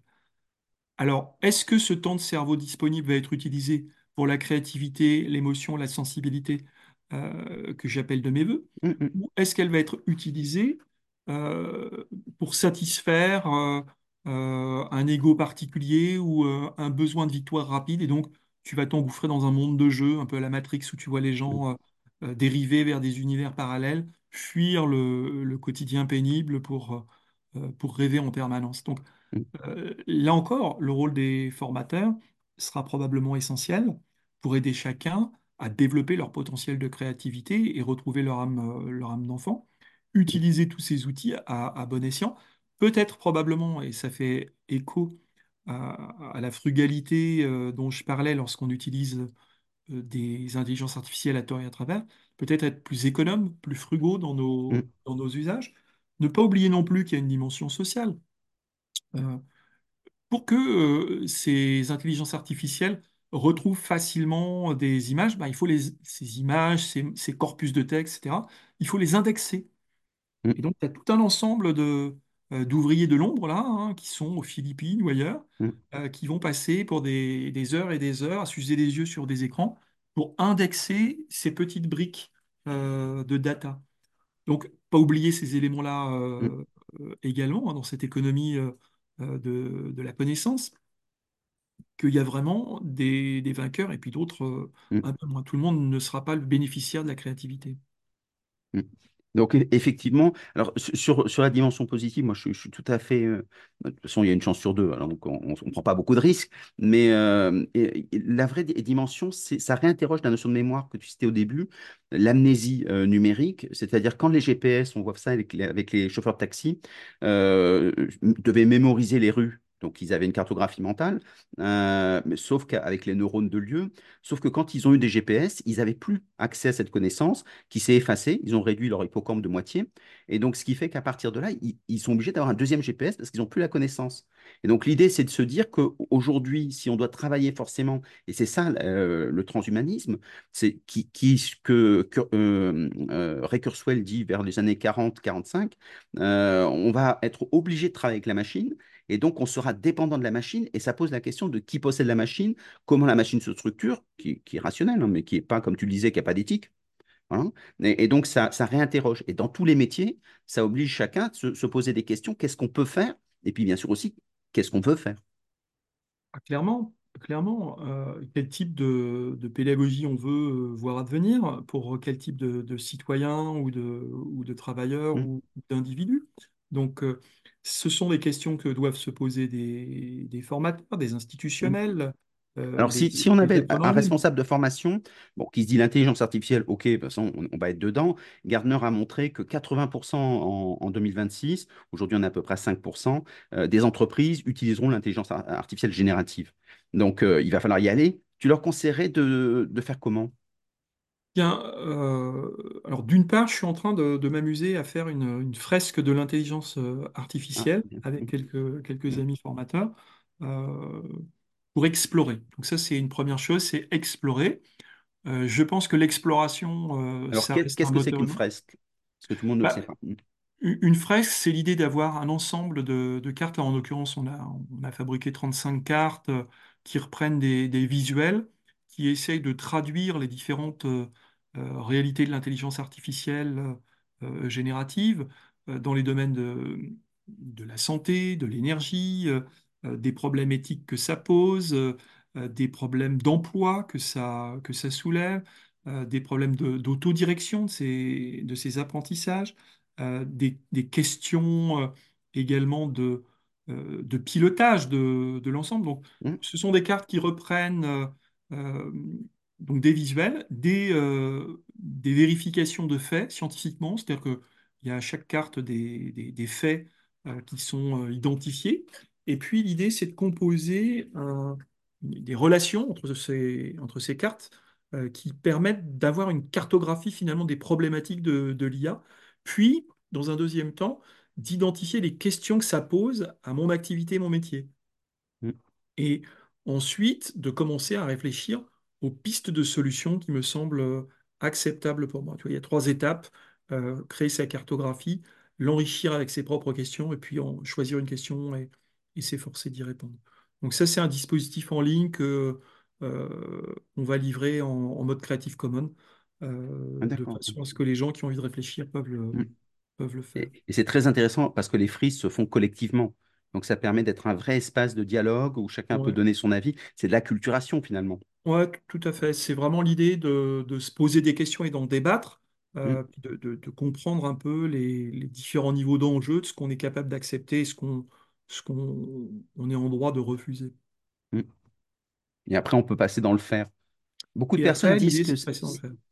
Alors, est-ce que ce temps de cerveau disponible va être utilisé pour la créativité, l'émotion, la sensibilité euh, que j'appelle de mes voeux, Mm, mm, ou est-ce qu'elle va être utilisée euh, pour satisfaire euh, euh, un ego particulier ou euh, un besoin de victoire rapide? Et donc tu vas t'engouffrer dans un monde de jeu, un peu à la Matrix où tu vois les mm, gens euh, euh, dériver vers des univers parallèles, fuir le, le quotidien pénible pour, euh, pour rêver en permanence. Donc, mm, euh, là encore, le rôle des formateurs sera probablement essentiel pour aider chacun à développer leur potentiel de créativité et retrouver leur âme, euh, leur âme d'enfant. Utiliser tous ces outils à, à bon escient, peut-être probablement, et ça fait écho à, à la frugalité euh, dont je parlais lorsqu'on utilise euh, des intelligences artificielles à tort et à travers, peut-être être plus économe, plus frugaux dans nos, mm, dans nos usages. Ne pas oublier non plus qu'il y a une dimension sociale. Euh, pour que euh, ces intelligences artificielles retrouvent facilement des images, bah, il faut les, ces images, ces, ces corpus de texte, etc., il faut les indexer. mm, Et donc, il y a tout un ensemble de, d'ouvriers de l'ombre, là, hein, qui sont aux Philippines ou ailleurs, mm, euh, qui vont passer pour des, des heures et des heures à s'user les yeux sur des écrans pour indexer ces petites briques euh, de data. Donc, pas oublier ces éléments-là mm, euh, euh, également hein, dans cette économie euh, euh, de, de la connaissance qu'il y a vraiment des, des vainqueurs et puis d'autres euh, mm, un peu moins. Tout le monde ne sera pas le bénéficiaire de la créativité. Donc, effectivement, alors su- sur, sur la dimension positive, moi je, suis tout à fait. euh, de toute façon, il y a une chance sur deux, alors donc on ne prend pas beaucoup de risques. Mais euh, la vraie di- dimension, ça réinterroge la notion de mémoire que tu citais au début, l'amnésie euh, numérique, c'est-à-dire quand les GPS, on voit ça avec les, avec les chauffeurs de taxi, euh, devaient mémoriser les rues. Donc, ils avaient une cartographie mentale, euh, sauf qu'avec les neurones de lieu, sauf que quand ils ont eu des GPS, ils n'avaient plus accès à cette connaissance qui s'est effacé. Ils ont réduit leur hippocampe de moitié. Et donc, ce qui fait qu'à partir de là, ils, sont obligés d'avoir un deuxième GPS parce qu'ils n'ont plus la connaissance. Et donc, l'idée, c'est de se dire qu'aujourd'hui, si on doit travailler forcément, et c'est ça le transhumanisme, c'est qui, que, que euh, euh, Ray Kurzweil dit vers les années 40-45, euh, on va être obligé de travailler avec la machine. Et donc, on sera dépendant de la machine et ça pose la question de qui possède la machine, comment la machine se structure, qui, qui est rationnelle, hein, mais qui n'est pas, comme tu le disais, qui n'a pas d'éthique. Voilà. Et, et donc, ça, ça réinterroge. Et dans tous les métiers, ça oblige chacun de se, se poser des questions. Qu'est-ce qu'on peut faire? Et puis, bien sûr aussi, qu'est-ce qu'on veut faire? Ah, Clairement, clairement, euh, quel type de, de pédagogie on veut euh, voir advenir, pour quel type de, de citoyen ou de, ou de travailleur Hmm, ou d'individu? Donc, euh, ce sont des questions que doivent se poser des, des formateurs, des institutionnels, euh, Alors, si, si on avait un responsable de formation, bon, qui se dit l'intelligence artificielle, OK, de toute façon, on, on va être dedans. Gardner a montré que 80% en, en 2026, aujourd'hui on est à peu près à 5%, euh, des entreprises utiliseront l'intelligence ar- artificielle générative. Donc, euh, il va falloir y aller. Tu leur conseillerais de, de faire comment? Bien, euh, alors d'une part, je suis en train de, de m'amuser à faire une, une fresque de l'intelligence euh, Ah, artificielle bien. avec quelques, quelques Hmm, amis formateurs euh, pour explorer. Donc ça, c'est une première chose, c'est explorer. Euh, je pense que l'exploration, euh, Alors, ça qu'est- reste un qu'est-ce que c'est moteur qu'une humain. fresque? Parce que tout le monde ne le Bah, sait pas. Hmm, une fresque, c'est l'idée d'avoir un ensemble de, de cartes. En l'occurrence, on a, on a fabriqué 35 cartes euh, qui reprennent des, des visuels, qui essayent de traduire les différentes euh, réalités de l'intelligence artificielle euh, générative euh, dans les domaines de, de la santé, de l'énergie, des problèmes éthiques que ça pose, des problèmes d'emploi que ça, que ça soulève, des problèmes de- d'autodirection de ces, de ces apprentissages des, des questions également de, de pilotage de, de l'ensemble. Donc, hmm, ce sont des cartes qui reprennent euh, donc des visuels, des, euh, des vérifications de faits scientifiquement, c'est-à-dire qu'il y a à chaque carte des, des- des faits euh, qui sont euh, identifiés. Et puis l'idée, c'est de composer des relations entre ces, entre ces cartes qui permettent d'avoir une cartographie finalement des problématiques de, de l'IA puis, dans un deuxième temps, d'identifier les questions que ça pose à mon activité, mon métier. hmm. Et ensuite, de commencer à réfléchir aux pistes de solutions qui me semblent euh, acceptables pour moi. Tu vois, il y a trois étapes, euh, créer sa cartographie, l'enrichir avec ses propres questions, et puis en choisir une question et, et s'efforcer d'y répondre. Donc ça, c'est un dispositif en ligne que euh, on va livrer en, en mode Creative Commons, Ah, euh, de d'accord. façon à ce que les gens qui ont envie de réfléchir peuvent le, peuvent le faire. Et, et c'est très intéressant parce que les frises se font collectivement. Donc ça permet d'être un vrai espace de dialogue où chacun peut donner son avis. C'est de l'acculturation finalement. Ouais, t- tout à fait. C'est vraiment l'idée de, de se poser des questions et d'en débattre, Mm, euh, puis de, de- de comprendre un peu les, les différents niveaux d'enjeu, de ce qu'on est capable d'accepter et ce qu'on ce qu'on on est en droit de refuser. mm. Et après, on peut passer dans le faire. Beaucoup de personnes disent que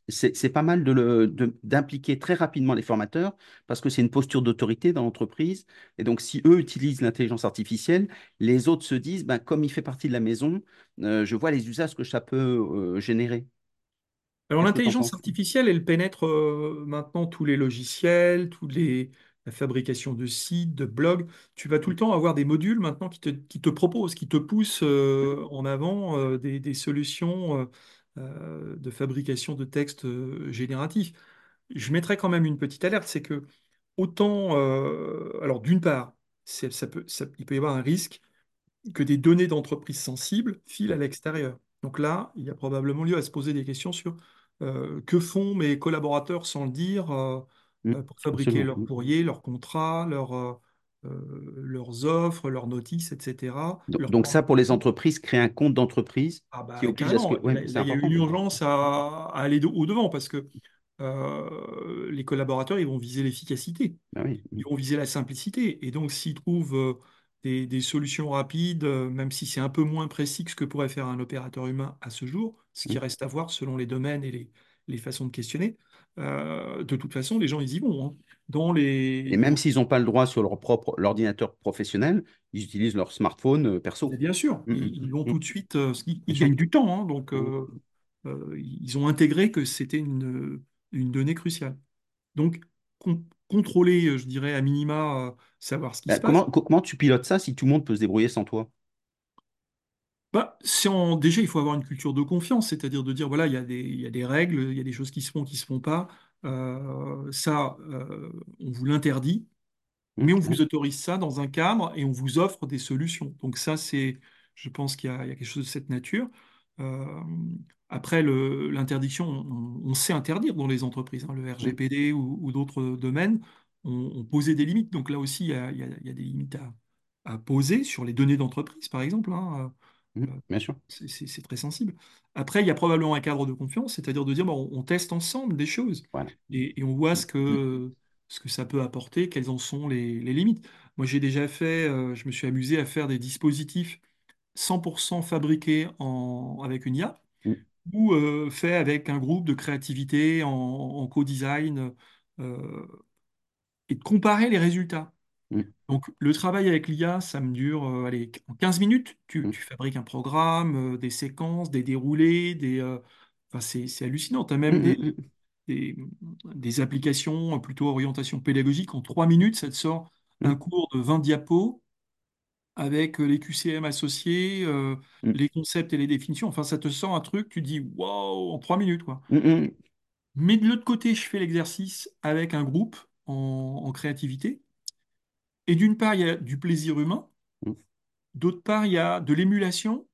c'est pas mal de le- de- d'impliquer très rapidement les formateurs parce que c'est une posture d'autorité dans l'entreprise. Et donc, si eux utilisent l'intelligence artificielle, les autres se disent, ben, comme il fait partie de la maison, euh, je vois les usages que ça peut euh, générer. Alors l'intelligence artificielle, elle pénètre euh, maintenant tous les logiciels, tous les, la fabrication de sites, de blogs. Tu vas tout le temps avoir des modules maintenant qui te, qui te proposent, qui te poussent euh, en avant euh, des, des solutions euh, de fabrication de textes euh, génératifs. Je mettrais quand même une petite alerte, c'est que autant, euh, alors d'une part, c'est- ça peut, ça- il peut y avoir un risque que des données d'entreprises sensibles filent à l'extérieur. Donc là, il y a probablement lieu à se poser des questions sur euh, que font mes collaborateurs sans le dire euh, Mm, euh, pour fabriquer absolument. leurs Mm. courriers, leurs contrats, leurs, euh, leurs offres, leurs notices, etc., Donc, ça, pour les entreprises, créer un compte d'entreprise Ah qui bah oblige à ce que... carrément, Oui, là, c'est là, il y a une urgence à, à aller de- au-devant parce que euh, les collaborateurs, ils vont viser l'efficacité, bah oui. ils vont viser la simplicité. Et donc, s'ils trouvent euh, des, des solutions rapides, même si c'est un peu moins précis que ce que pourrait faire un opérateur humain à ce jour, ce qui Mm. reste à voir selon les domaines et les, les façons de questionner, euh, de toute façon, les gens, ils y vont. hein. Dans Et les, même dans s'ils n'ont pas le droit sur leur propre l'ordinateur professionnel, ils utilisent leur smartphone euh, perso. bien sûr, Mm, ils, mm, ils vont mm, tout de suite, euh, ils, gagnent du temps, hein, donc euh, ils ont intégré que c'était une, une donnée cruciale. Donc, con- contrôler, je dirais, à minima, savoir ce qui Bah, se passe. comment, co- comment tu pilotes ça si tout le monde peut se débrouiller sans toi? Bah, déjà, il faut avoir une culture de confiance, c'est-à-dire de dire, voilà, il y a des, il y a des règles, il y a des choses qui se font, qui se font pas. Euh, ça, euh, on vous l'interdit. Mm, mais on vous autorise ça dans un cadre et on vous offre des solutions. Donc ça, c'est, je pense qu'il y a, il y a quelque chose de cette nature. Euh, après, le- l'interdiction, on, on sait interdire dans les entreprises. hein. le Mm, RGPD ou, ou d'autres domaines ont, ont posé des limites. Donc là aussi, il y a, il y a- il y a des limites à, à poser sur les données d'entreprise, par exemple. hein. Mm, Euh, bien sûr. c'est c'est- c'est très sensible. Après, il y a probablement un cadre de confiance, c'est-à-dire de dire, bon, on, teste ensemble des choses Voilà. et, et on voit Mm, ce que, ce que ça peut apporter, quelles en sont les, les limites. Moi, j'ai déjà fait, euh, je me suis amusé à faire des dispositifs 100% fabriqués en, avec une IA ou euh, faits avec un groupe de créativité en, en co-design euh, et de comparer les résultats. Mm, Donc, le travail avec l'IA, ça me dure, euh, allez, en 15 minutes, tu, mm, tu fabriques un programme, euh, des séquences, des déroulés, des, euh, enfin, c'est, c'est hallucinant. Tu as même mm, des, des, des applications plutôt orientation pédagogique. En 3 minutes, ça te sort un cours de 20 diapos avec les QCM associés, euh, mm, les concepts et les définitions. Enfin, ça te sort un truc, tu dis, waouh, en 3 minutes, quoi. mm, mm, Mais de l'autre côté, je fais l'exercice avec un groupe en en créativité. Et d'une part, il y a du plaisir humain. mm, D'autre part, il y a de l'émulation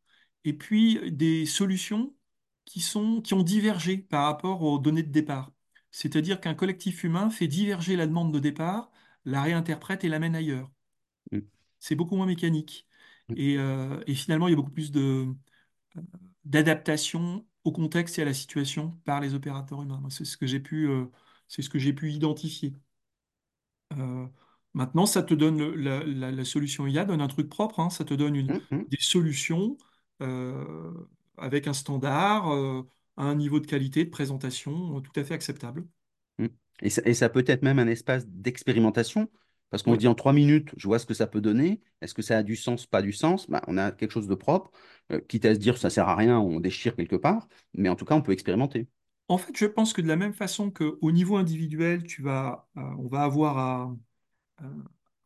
et puis des solutions qui sont, qui ont divergé par rapport aux données de départ. C'est-à-dire qu'un collectif humain fait diverger la demande de départ, la réinterprète et l'amène ailleurs. mm, C'est beaucoup moins mécanique. mm. Et, euh, et finalement, il y a beaucoup plus de, d'adaptation au contexte et à la situation par les opérateurs humains. C'est ce que j'ai pu, euh, c'est ce que j'ai pu identifier. Euh, maintenant, ça te donne le- la, la- la solution IA donne un truc propre, hein. ça te donne une- mm, mm. des solutions euh, avec un standard, euh, un niveau de qualité de présentation euh, tout à fait acceptable. Mm. Et ça, et ça peut être même un espace d'expérimentation, parce qu'on se Oui. dit en trois minutes, je vois ce que ça peut donner. Est-ce que ça a du sens, pas du sens? Bah, on a quelque chose de propre, euh, quitte à se dire ça sert à rien, on déchire quelque part, mais en tout cas, on peut expérimenter. En fait, je pense que de la même façon qu'au niveau individuel, tu vas, euh, on va avoir à,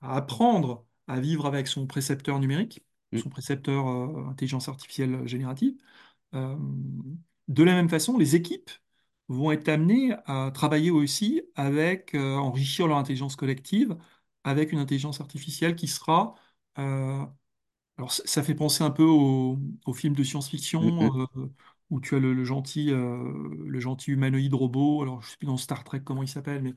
à apprendre à vivre avec son précepteur numérique, Mm, son précepteur euh, intelligence artificielle générative. Euh, de la même façon, les équipes vont être amenées à travailler aussi avec, euh, enrichir leur intelligence collective avec une intelligence artificielle qui sera, euh, alors ça, fait penser un peu au, au film de mm, science-fiction mm. euh, où tu as le, le gentil, le gentil humanoïde robot, alors je ne sais plus dans Star Trek comment il s'appelle, mais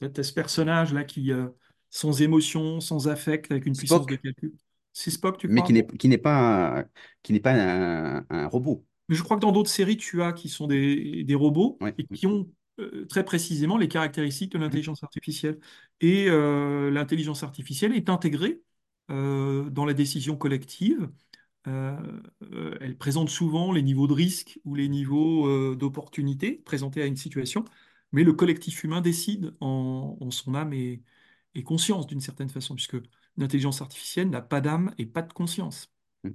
tu as ce personnage-là qui, euh, sans émotion, sans affect, avec une puissance de calcul. C'est Spock, tu mais qui crois? n'est qui n'est pas, qui n'est pas un, un robot. Mais je crois que dans d'autres séries, tu as qui sont des, des robots Ouais. et qui ont euh, très précisément les caractéristiques de l'intelligence artificielle. Et euh, l'intelligence artificielle est intégrée euh, dans la décision collective. Euh, euh, elle présente souvent les niveaux de risque ou les niveaux euh, d'opportunité présentés à une situation, mais le collectif humain décide en, en son âme et, et conscience d'une certaine façon, puisque l'intelligence artificielle n'a pas d'âme et pas de conscience. mm.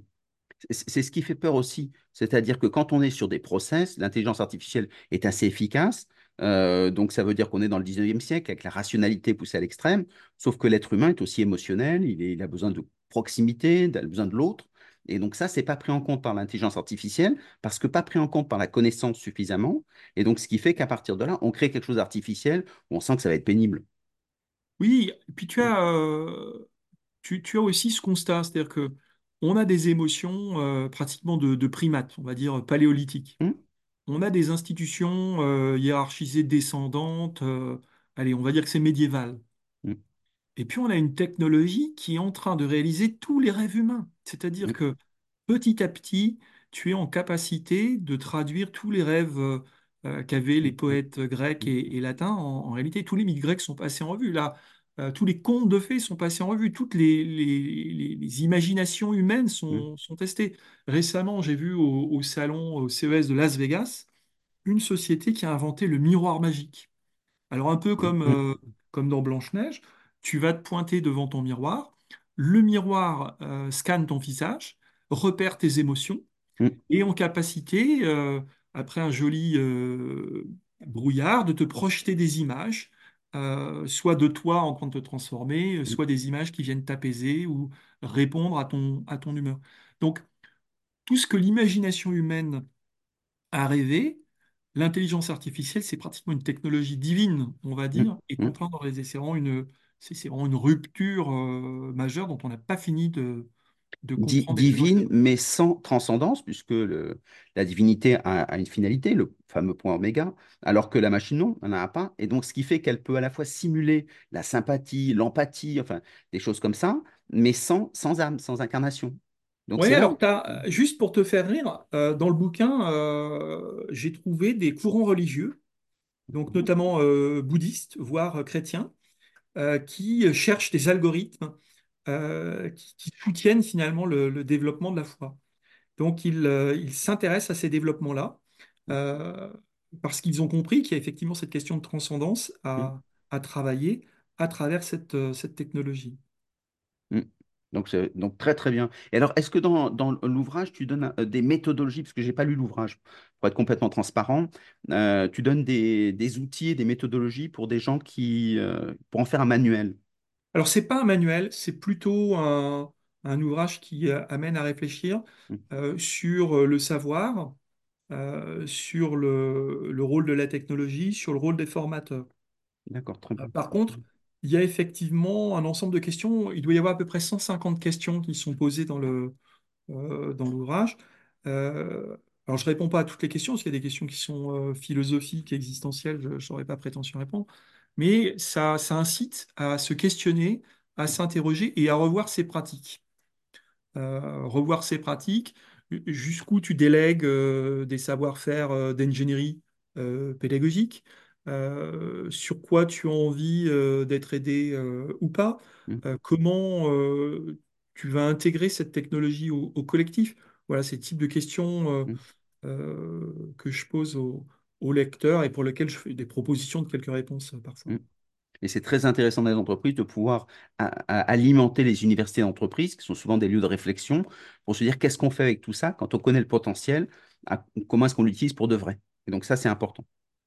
C'est ce qui fait peur aussi. C'est-à-dire que quand on est sur des process, l'intelligence artificielle est assez efficace. Euh, donc ça veut dire qu'on est dans le 19e siècle avec la rationalité poussée à l'extrême. Sauf que l'être humain est aussi émotionnel, il, a besoin de proximité, il a besoin de l'autre. Et donc ça, c'est pas pris en compte par l'intelligence artificielle parce que pas pris en compte par la connaissance suffisamment. Et donc ce qui fait qu'à partir de là, on crée quelque chose d'artificiel on sent que ça va être pénible. Oui, et puis tu as, euh, tu, tu as aussi ce constat, c'est-à-dire que on a des émotions euh, pratiquement de, de primates, on va dire paléolithiques. mm, On a des institutions euh, hiérarchisées descendantes, euh, allez, on va dire que c'est médiéval. mm, Et puis on a une technologie qui est en train de réaliser tous les rêves humains. C'est-à-dire mm, que petit à petit, tu es en capacité de traduire tous les rêves euh, euh, qu'avaient les poètes grecs et, et latins. En, en réalité, tous les mythes grecs sont passés en revue. Là, tous les contes de fées sont passés en revue. Toutes les, les- les- les imaginations humaines mm, sont, sont testées. Récemment, j'ai vu au, au salon, au CES de Las Vegas, une société qui a inventé le miroir magique. Alors un peu mm, comme, mm, euh, comme dans Blanche-Neige, tu vas te pointer devant ton miroir, le miroir euh, scanne ton visage, repère tes émotions, mm, et en capacité, euh, après un joli euh, brouillard, de te projeter des images, euh, soit de toi en train de te transformer, euh, mm, soit des images qui viennent t'apaiser ou répondre à ton, à ton humeur. Donc tout ce que l'imagination humaine a rêvé, L'intelligence artificielle, c'est pratiquement une technologie divine, on va mm, dire, et contraint dans les c'est vraiment une, c'est c'est vraiment une rupture euh, majeure dont on n'a pas fini de, de divine, mais sans transcendance, puisque le- la divinité a, a une finalité, le fameux point oméga, alors que la machine, non, elle n'en a pas. Et donc, ce qui fait qu'elle peut à la fois simuler la sympathie, l'empathie, enfin, des choses comme ça, mais sans, sans âme, sans incarnation. Donc, Oui, alors où... t'as, juste pour te faire rire, euh, dans le bouquin, euh, j'ai trouvé des courants religieux, donc notamment euh, bouddhistes, voire chrétiens, euh, qui cherchent des algorithmes euh, qui, qui soutiennent finalement le, le développement de la foi. Donc, ils, euh, s'intéressent à ces développements-là euh, parce qu'ils ont compris qu'il y a effectivement cette question de transcendance Mm, à, à travailler à travers cette, cette technologie. mm. Donc, c'est- donc, très, très bien. Et alors, est-ce que dans, dans l'ouvrage, tu donnes euh, des méthodologies, parce que je n'ai pas lu l'ouvrage, pour être complètement transparent, euh, tu donnes des, des outils et des méthodologies pour des gens qui... euh, pour en faire un manuel? Alors, c'est pas un manuel, c'est plutôt un, un ouvrage qui euh, amène à réfléchir Mm. euh, sur euh, le savoir, euh, sur le, le rôle de la technologie, sur le rôle des formateurs. D'accord, très bien. Par contre, il y a effectivement un ensemble de questions. Il doit y avoir à peu près 150 questions qui sont posées dans le, dans l'ouvrage. Alors, je ne réponds pas à toutes les questions, parce qu'il y a des questions qui sont philosophiques, existentielles, je n'aurais pas prétention à répondre. Mais ça, ça incite à se questionner, à s'interroger et à revoir ses pratiques. Euh, revoir ses pratiques, jusqu'où tu délègues euh, des savoir-faire euh, d'ingénierie euh, pédagogique, euh, sur quoi tu as envie euh, d'être aidé euh, ou pas, Mm, euh, comment euh, tu vas intégrer cette technologie au, au collectif. Voilà, c'est le type de questions euh, mm, euh, que je pose aux au lecteurs et pour lesquelles je fais des propositions de quelques réponses euh, parfois. mm. Et c'est très intéressant dans les entreprises de pouvoir alimenter les universités d'entreprise, qui sont souvent des lieux de réflexion, pour se dire qu'est-ce qu'on fait avec tout ça quand on connaît le potentiel, à- comment est-ce qu'on l'utilise pour de vrai. Et donc ça, c'est important.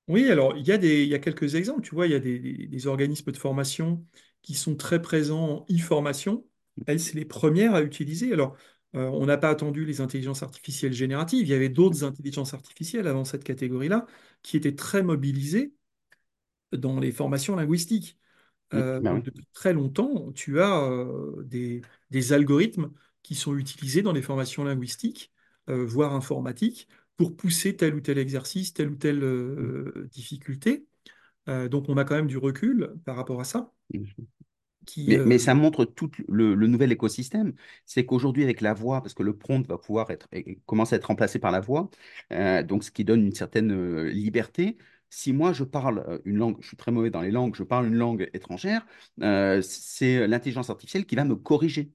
Oui, alors il y a des, il y a quelques exemples, tu vois, il y a des, des- des organismes de formation qui sont très présents en e-formation. Elles, c'est les premières à utiliser. Alors, euh, on n'a pas attendu les intelligences artificielles génératives, il y avait d'autres intelligences artificielles avant cette catégorie-là qui étaient très mobilisées dans les formations linguistiques. Euh, oui. depuis très longtemps, tu as euh, des, des algorithmes qui sont utilisés dans les formations linguistiques, voire informatiques, pour pousser tel ou tel exercice, telle ou telle difficulté. Donc, on a quand même du recul par rapport à ça. Qui, Mais, euh, mais ça montre tout le, le nouvel écosystème. C'est qu'aujourd'hui, avec la voix, parce que le prompt va pouvoir être, et- commence à être remplacé par la voix, euh, donc ce qui donne une certaine euh, liberté. Si moi, je parle une langue, je suis très mauvais dans les langues, je parle une langue étrangère, c'est l'intelligence artificielle qui va me corriger.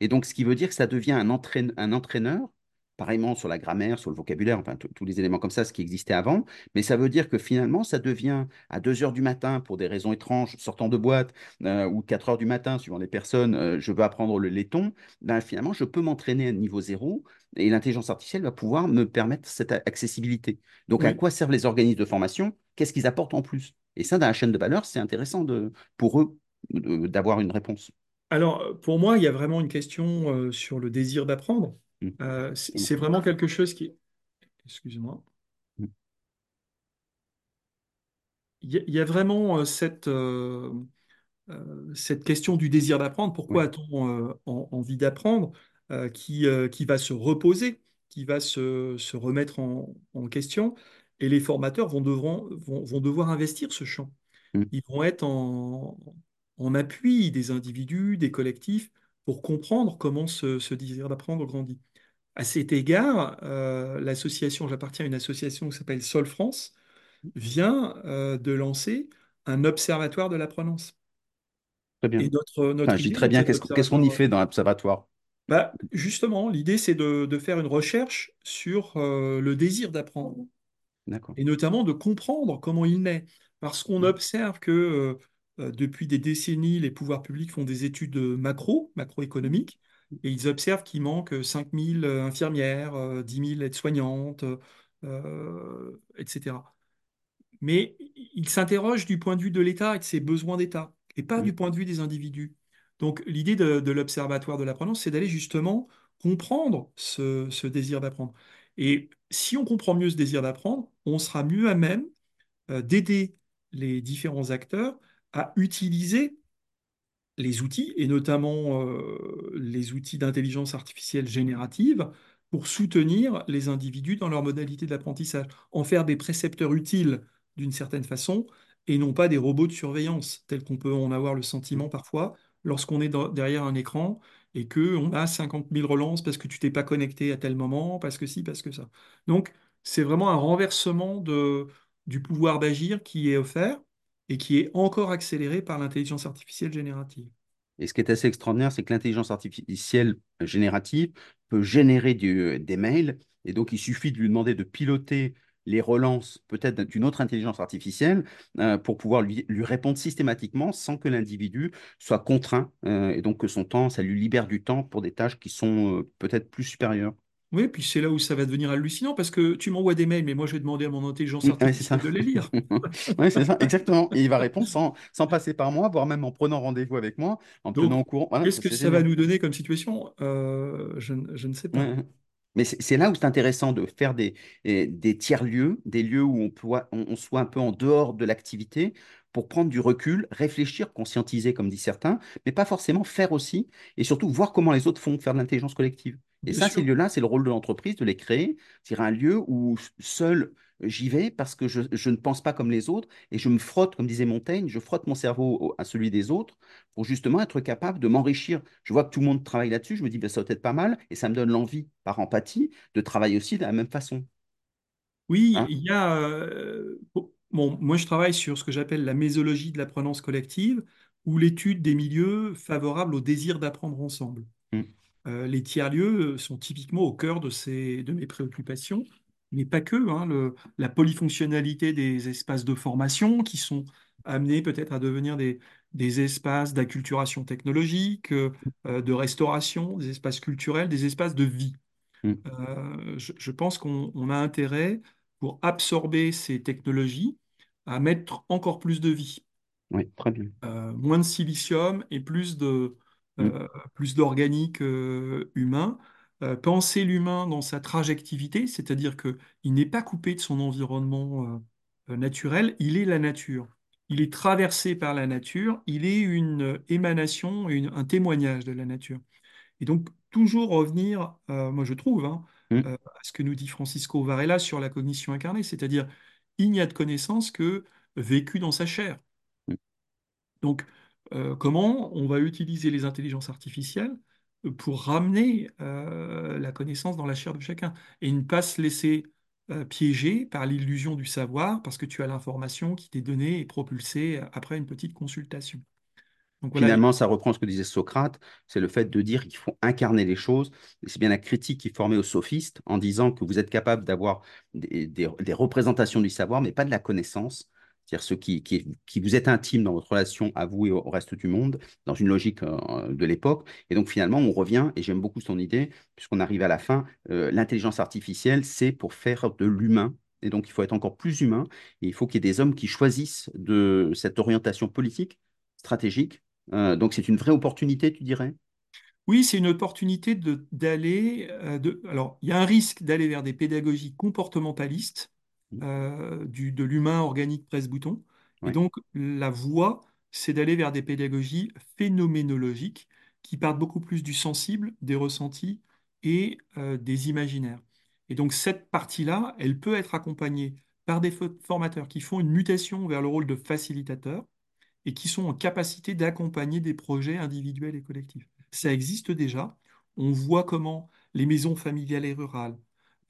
Et donc, ce qui veut dire que ça devient un entraîne- un entraîneur, pareillement sur la grammaire, sur le vocabulaire, enfin, tous les éléments comme ça, ce qui existait avant. Mais ça veut dire que finalement, ça devient à 2 heures du matin, pour des raisons étranges, sortant de boîte, euh, ou 4 heures du matin, suivant les personnes, euh, je veux apprendre le laiton. Ben, finalement, je peux m'entraîner à niveau zéro et l'intelligence artificielle va pouvoir me permettre cette accessibilité. Donc, à quoi servent les organismes de formation? Qu'est-ce qu'ils apportent en plus? Et ça, dans la chaîne de valeur, c'est intéressant de, pour eux d'avoir une réponse. Alors, pour moi, il y a vraiment une question euh, sur le désir d'apprendre. Mm. Euh, c'est c'est vraiment quelque chose qui... Excuse-moi. Mm. Il y, a il y a vraiment euh, cette... euh, cette question du désir d'apprendre, pourquoi a-t-on euh, en- envie d'apprendre, qui, qui va se reposer, qui va se, se remettre en, en question, et les formateurs vont, devront- vont, vont devoir investir ce champ. Mm. Ils vont être en, en appui des individus, des collectifs, pour comprendre comment ce, ce désir d'apprendre grandit. À cet égard, euh, l'association, j'appartiens à une association qui s'appelle Sol France, vient euh, de lancer un observatoire de la prononce. Très Et bien. notre, Enfin, notre je dis idée très bien, qu'est-ce qu'on qu'est-ce qu'on y fait dans l'observatoire? bah, justement, l'idée, c'est de, de faire une recherche sur euh, le désir d'apprendre. D'accord. et notamment de comprendre comment il naît. Parce qu'on observe que euh, depuis des décennies, les pouvoirs publics font des études macro, macroéconomiques, et ils observent qu'il manque 5000 infirmières, euh, 10 000 aides-soignantes, euh, etc. Mais ils s'interrogent du point de vue de l'État et de ses besoins d'État, et pas du point de vue des individus. Donc l'idée de, de l'Observatoire de l'apprenance, c'est d'aller justement comprendre ce, ce désir d'apprendre. Et si on comprend mieux ce désir d'apprendre, on sera mieux à même euh, d'aider les différents acteurs à utiliser les outils, et notamment euh, les outils d'intelligence artificielle générative, pour soutenir les individus dans leur modalité d'apprentissage, en faire des précepteurs utiles d'une certaine façon, et non pas des robots de surveillance, tels qu'on peut en avoir le sentiment parfois lorsqu'on est derrière un écran et qu'on a 50 000 relances parce que tu t'es pas connecté à tel moment, parce que si, parce que ça. Donc, c'est vraiment un renversement du pouvoir d'agir qui est offert et qui est encore accéléré par l'intelligence artificielle générative. Et ce qui est assez extraordinaire, c'est que l'intelligence artificielle générative peut générer du- des mails. Et donc, il suffit de lui demander de piloter les relances, peut-être d'une autre intelligence artificielle, euh, pour pouvoir lui, répondre systématiquement sans que l'individu soit contraint. euh, et donc, que son temps, ça lui libère du temps pour des tâches qui sont euh, peut-être plus supérieures. Oui, puis c'est là où ça va devenir hallucinant parce que tu m'envoies des mails, mais moi je vais demander à mon intelligence artificielle de les lire. Oui, c'est ça, exactement. Et il va répondre sans, sans passer par moi, voire même en prenant rendez-vous avec moi, en me tenant au courant. Voilà, qu'est-ce que ça va nous donner comme situation? Euh, je, ne je ne sais pas. Ouais. Mais c'est là où c'est intéressant de faire des, des tiers-lieux, des lieux où on, peut, on, on soit un peu en dehors de l'activité pour prendre du recul, réfléchir, conscientiser, comme disent certains, mais pas forcément faire aussi, et surtout voir comment les autres font, faire de l'intelligence collective. Et Bien ça, ces lieux-là, c'est le rôle de l'entreprise de les créer. C'est un lieu où seul j'y vais parce que je, je ne pense pas comme les autres et je me frotte, comme disait Montaigne, je frotte mon cerveau au- à celui des autres pour justement être capable de m'enrichir. Je vois que tout le monde travaille là-dessus, je me dis, ben, ça va être pas mal, et ça me donne l'envie, par empathie, de travailler aussi de la même façon. Oui, Hein? il y a. euh, bon, moi je travaille sur ce que j'appelle la mésologie de l'apprenance collective, ou l'étude des milieux favorables au désir d'apprendre ensemble. Mm, Euh, les tiers-lieux sont typiquement au cœur de, ces, de mes préoccupations, mais pas que. hein, le- la polyfonctionnalité des espaces de formation qui sont amenés peut-être à devenir des, des espaces d'acculturation technologique, euh, euh, de restauration, des espaces culturels, des espaces de vie. mm. Euh, je, je pense qu'on on a intérêt, pour absorber ces technologies, à mettre encore plus de vie Oui, très bien. euh, moins de silicium et plus de, Mm, euh, plus d'organique euh, humain. Penser l'humain dans sa trajectivité, c'est-à-dire qu'il n'est pas coupé de son environnement naturel, il est la nature. Il est traversé par la nature, il est une émanation, une- un témoignage de la nature. Et donc, toujours revenir, euh, moi je trouve, hein, mm, euh, à ce que nous dit Francisco Varela sur la cognition incarnée, c'est-à-dire il n'y a de connaissance que vécu dans sa chair. mm. Donc, euh, comment on va utiliser les intelligences artificielles pour ramener euh, la connaissance dans la chair de chacun et ne pas se laisser euh, piéger par l'illusion du savoir parce que tu as l'information qui t'est donnée et propulsée après une petite consultation? Donc voilà, Finalement, ça reprend ce que disait Socrate, c'est le fait de dire qu'il faut incarner les choses. C'est bien la critique qui formait aux sophistes en disant que vous êtes capable d'avoir des, des- des représentations du savoir, mais pas de la connaissance. C'est-à-dire ce qui, qui, qui vous est intime dans votre relation à vous et au, reste du monde, dans une logique euh, de l'époque. Et donc finalement, on revient, et j'aime beaucoup son idée, puisqu'on arrive à la fin, euh, l'intelligence artificielle, c'est pour faire de l'humain. Et donc il faut être encore plus humain, et il faut qu'il y ait des hommes qui choisissent de cette orientation politique, stratégique donc c'est une vraie opportunité, tu dirais? Oui, c'est une opportunité d'aller. euh, alors, il y a un risque d'aller vers des pédagogies comportementalistes, euh, du, de l'humain organique presse-bouton. Et donc, la voie, c'est d'aller vers des pédagogies phénoménologiques qui partent beaucoup plus du sensible, des ressentis et euh, des imaginaires. Et donc, cette partie-là, elle peut être accompagnée par des fo- formateurs qui font une mutation vers le rôle de facilitateur et qui sont en capacité d'accompagner des projets individuels et collectifs. Ça existe déjà. On voit comment les maisons familiales et rurales,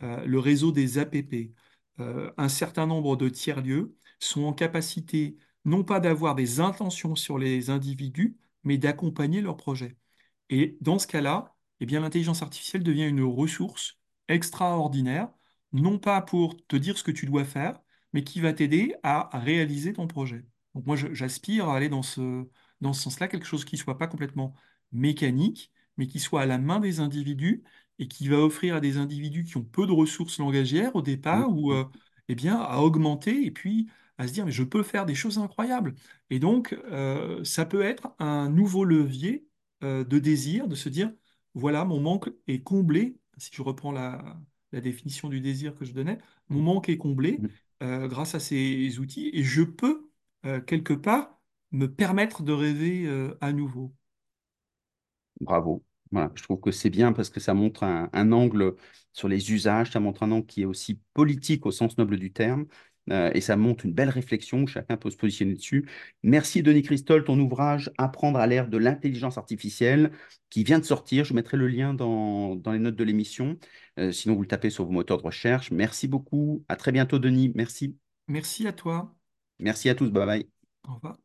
euh, le réseau des APP, euh, un certain nombre de tiers-lieux sont en capacité non pas d'avoir des intentions sur les individus, mais d'accompagner leurs projets. Et dans ce cas-là, eh l'intelligence artificielle devient une ressource extraordinaire, non pas pour te dire ce que tu dois faire, mais qui va t'aider à réaliser ton projet. Donc moi, j'aspire à aller dans ce, dans ce sens-là, quelque chose qui soit pas complètement mécanique, mais qui soit à la main des individus et qui va offrir à des individus qui ont peu de ressources langagières au départ, ou euh, eh bien, à augmenter et puis à se dire, mais je peux faire des choses incroyables. Et donc, euh, ça peut être un nouveau levier euh, de désir, de se dire, voilà, mon manque est comblé, si je reprends la, la définition du désir que je donnais, mon manque est comblé grâce à ces outils et je peux, euh, quelque part, me permettre de rêver euh, à nouveau. Bravo. Voilà, je trouve que c'est bien parce que ça montre un, un angle sur les usages, ça montre un angle qui est aussi politique au sens noble du terme, euh, et ça montre une belle réflexion, chacun peut se positionner dessus. Merci Denis Christol, ton ouvrage Apprendre à l'ère de l'intelligence artificielle, qui vient de sortir. Je mettrai le lien dans, dans les notes de l'émission, Euh, sinon vous le tapez sur vos moteurs de recherche. Merci beaucoup, à très bientôt Denis, merci. Merci à toi. Merci à tous, bye bye. Au revoir.